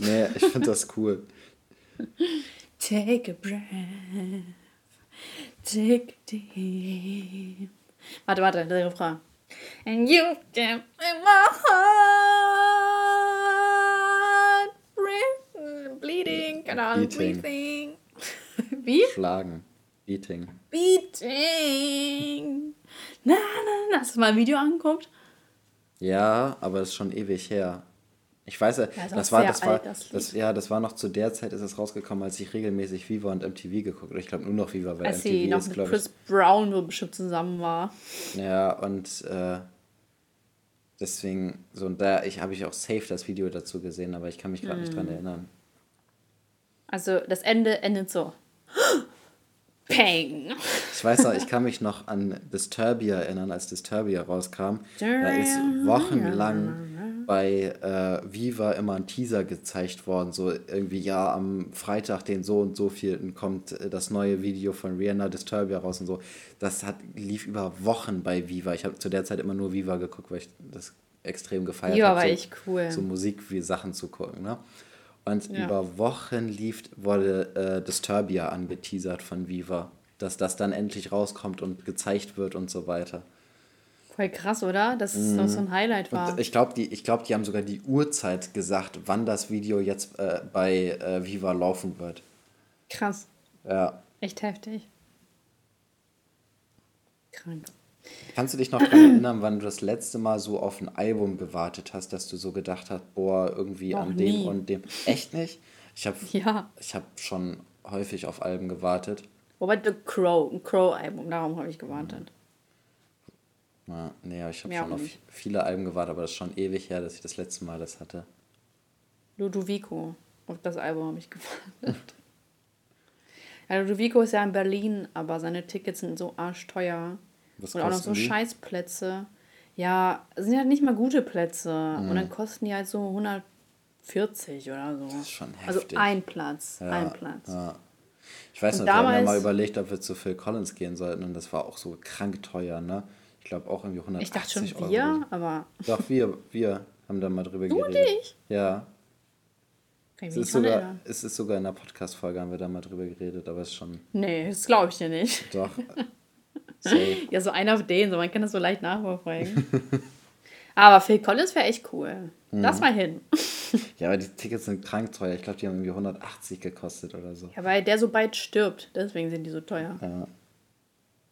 Nee, ich finde das cool. Take a breath. Take deep. Warte, warte, der Refrain. And you can in my heart. Bleeding, keine Ahnung, Beating. breathing. [LAUGHS] Wie? Schlagen. Beating. Beating. Na, na, na. Hast du mal ein Video angeguckt? Ja, aber das ist schon ewig her. Ich weiß ja, das war, das war, das das, ja, das war noch zu der Zeit, ist es rausgekommen, als ich regelmäßig Viva und MTV geguckt habe. Ich glaube nur noch Viva, weil Als sie MTV noch ist, mit Chris ich. Brown so bestimmt zusammen war. Ja, und äh, deswegen, so, und da ich, habe ich auch safe das Video dazu gesehen, aber ich kann mich gerade nicht Hm. dran erinnern. Also das Ende endet so. Peng. Ich weiß noch, ich kann mich noch an Disturbia erinnern, als Disturbia rauskam. Da ist wochenlang bei äh, Viva immer ein Teaser gezeigt worden. So irgendwie, ja, am Freitag, den so und so vielten, kommt äh, das neue Video von Rihanna Disturbia raus und so. Das hat, lief über Wochen bei Viva. Ich habe zu der Zeit immer nur Viva geguckt, weil ich das extrem gefeiert Viva habe. war so, echt cool. So Musik wie Sachen zu gucken, ne? Und Ja. über Wochen lief, wurde äh, Disturbia angeteasert von Viva. Dass das dann endlich rauskommt und gezeigt wird und so weiter. Voll krass, oder? Dass es noch so ein Highlight war. Und ich glaube, die, ich glaub, die haben sogar die Uhrzeit gesagt, wann das Video jetzt äh, bei äh, Viva laufen wird. Krass. Ja. Echt heftig. Krank. Kannst du dich noch daran erinnern, wann du das letzte Mal so auf ein Album gewartet hast, dass du so gedacht hast, boah, irgendwie Noch an dem nie. und dem. Echt nicht? Ich habe Ja. ich hab schon häufig auf Alben gewartet. Wobei The Crow, ein Crow-Album, darum habe ich gewartet. Ja, nee, ich habe schon auf nicht. viele Alben gewartet, aber das ist schon ewig her, dass ich das letzte Mal das hatte. Ludovico. Auf das Album habe ich gewartet. [LAUGHS] Ja, Ludovico ist ja in Berlin, aber seine Tickets sind so arschteuer. Was Und auch noch so die? Scheißplätze. Ja, es sind halt nicht mal gute Plätze. Und Mhm. dann kosten die halt so 140 oder so. Das ist schon Also heftig. ein Platz. Ja, ein Platz. Ja. Ich weiß Und nicht, wir haben ja mal überlegt, ob wir zu Phil Collins gehen sollten und das war auch so krank teuer, ne? Ich glaube auch irgendwie 180 Ich dachte schon Euro. wir, aber Doch, wir, wir haben da mal drüber Du und geredet. ich? Ja. Es ist, sogar, es ist sogar in der Podcast-Folge, haben wir da mal drüber geredet, aber es ist schon. Nee, das glaube ich dir nicht. Doch. [LAUGHS] Safe. Ja, so einer auf den, so man kann das so leicht nachverfolgen. [LAUGHS] Aber Phil Collins wäre echt cool. Lass Mhm. mal hin. [LAUGHS] Ja, aber die Tickets sind krank teuer. Ich glaube, die haben irgendwie 180 gekostet oder so. Ja, weil der so bald stirbt. Deswegen sind die so teuer. Ja,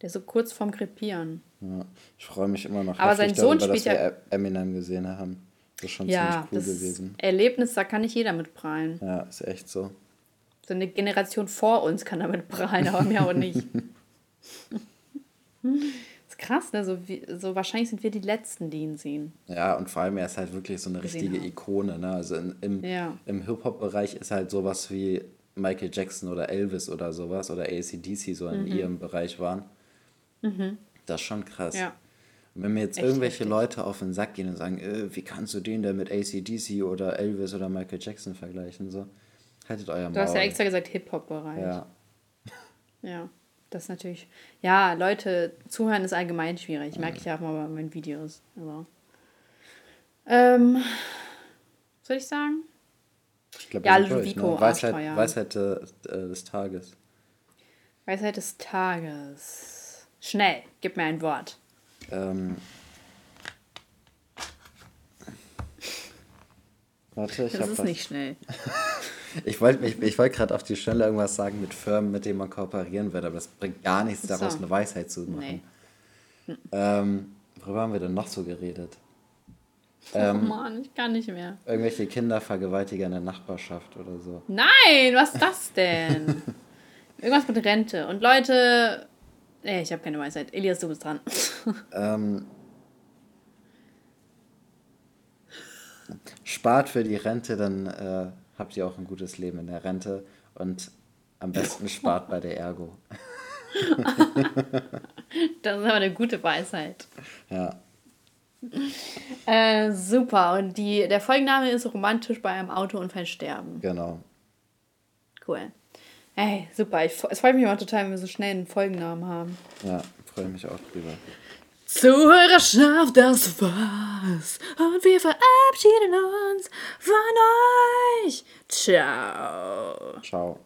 Der ist so kurz vorm Krepieren. ja. Ich freue mich immer noch Aber sein Sohn darüber, dass spielt wir ja- E- Eminem gesehen haben. Das ist schon Ja, ziemlich cool das gewesen. Erlebnis, da kann nicht jeder mit prahlen. Ja, ist echt so. So eine Generation vor uns kann damit prahlen, aber mir auch nicht. [LAUGHS] [LAUGHS] ist krass, ne? So, wie, so wahrscheinlich sind wir die Letzten, die ihn sehen. Ja, und vor allem, er ist halt wirklich so eine richtige. Ikone. Ne? Also in, im, Ja. im Hip-Hop-Bereich ist halt sowas wie Michael Jackson oder Elvis oder sowas oder ACDC so in ihrem Bereich waren. Das ist schon krass. Mhm. Ja. Und wenn mir jetzt Echt irgendwelche heftig. Leute auf den Sack gehen und sagen, äh, wie kannst du den denn mit ACDC oder Elvis oder Michael Jackson vergleichen? So, haltet euer Maul. Du hast ja extra gesagt Hip-Hop-Bereich. Ja, Ja, das ist natürlich. Ja, Leute, zuhören ist allgemein schwierig. Merke ich ja auch mal bei meinen Videos. Also. Ähm, was soll ich sagen? ich glaube, Ja, Ludovico, ne? Weisheit. Weisheit äh, äh, des Tages. Weisheit des Tages. Schnell, gib mir ein Wort. Ähm, warte, ich Das ist was. nicht schnell. [LAUGHS] Ich wollte ich, ich wollt gerade auf die Schnelle irgendwas sagen mit Firmen, mit denen man kooperieren wird, aber das bringt gar nichts Ach so. daraus, eine Weisheit zu machen. Nee. Ähm, worüber haben wir denn noch so geredet? oh Ähm, Mann, ich kann nicht mehr. irgendwelche Kindervergewaltiger in der Nachbarschaft oder so. Nein, was ist das denn? [LAUGHS] Irgendwas mit Rente. Und Leute. Nee, ich habe keine Weisheit. Elias, du bist dran. Ähm, spart für die Rente, dann äh, habt ihr auch ein gutes Leben in der Rente und am [LAUGHS] besten spart bei der Ergo. [LAUGHS] Das ist aber eine gute Weisheit. Ja, Äh, super. Und die, der Folgenname ist romantisch bei einem Autounfall sterben. genau. Cool. Hey, super. Ich, es freut mich immer total, wenn wir so schnell einen Folgennamen haben. Ja, freue mich auch drüber. Zuhörerschaft, das war's. Und wir verabschieden uns von euch. Ciao. Ciao.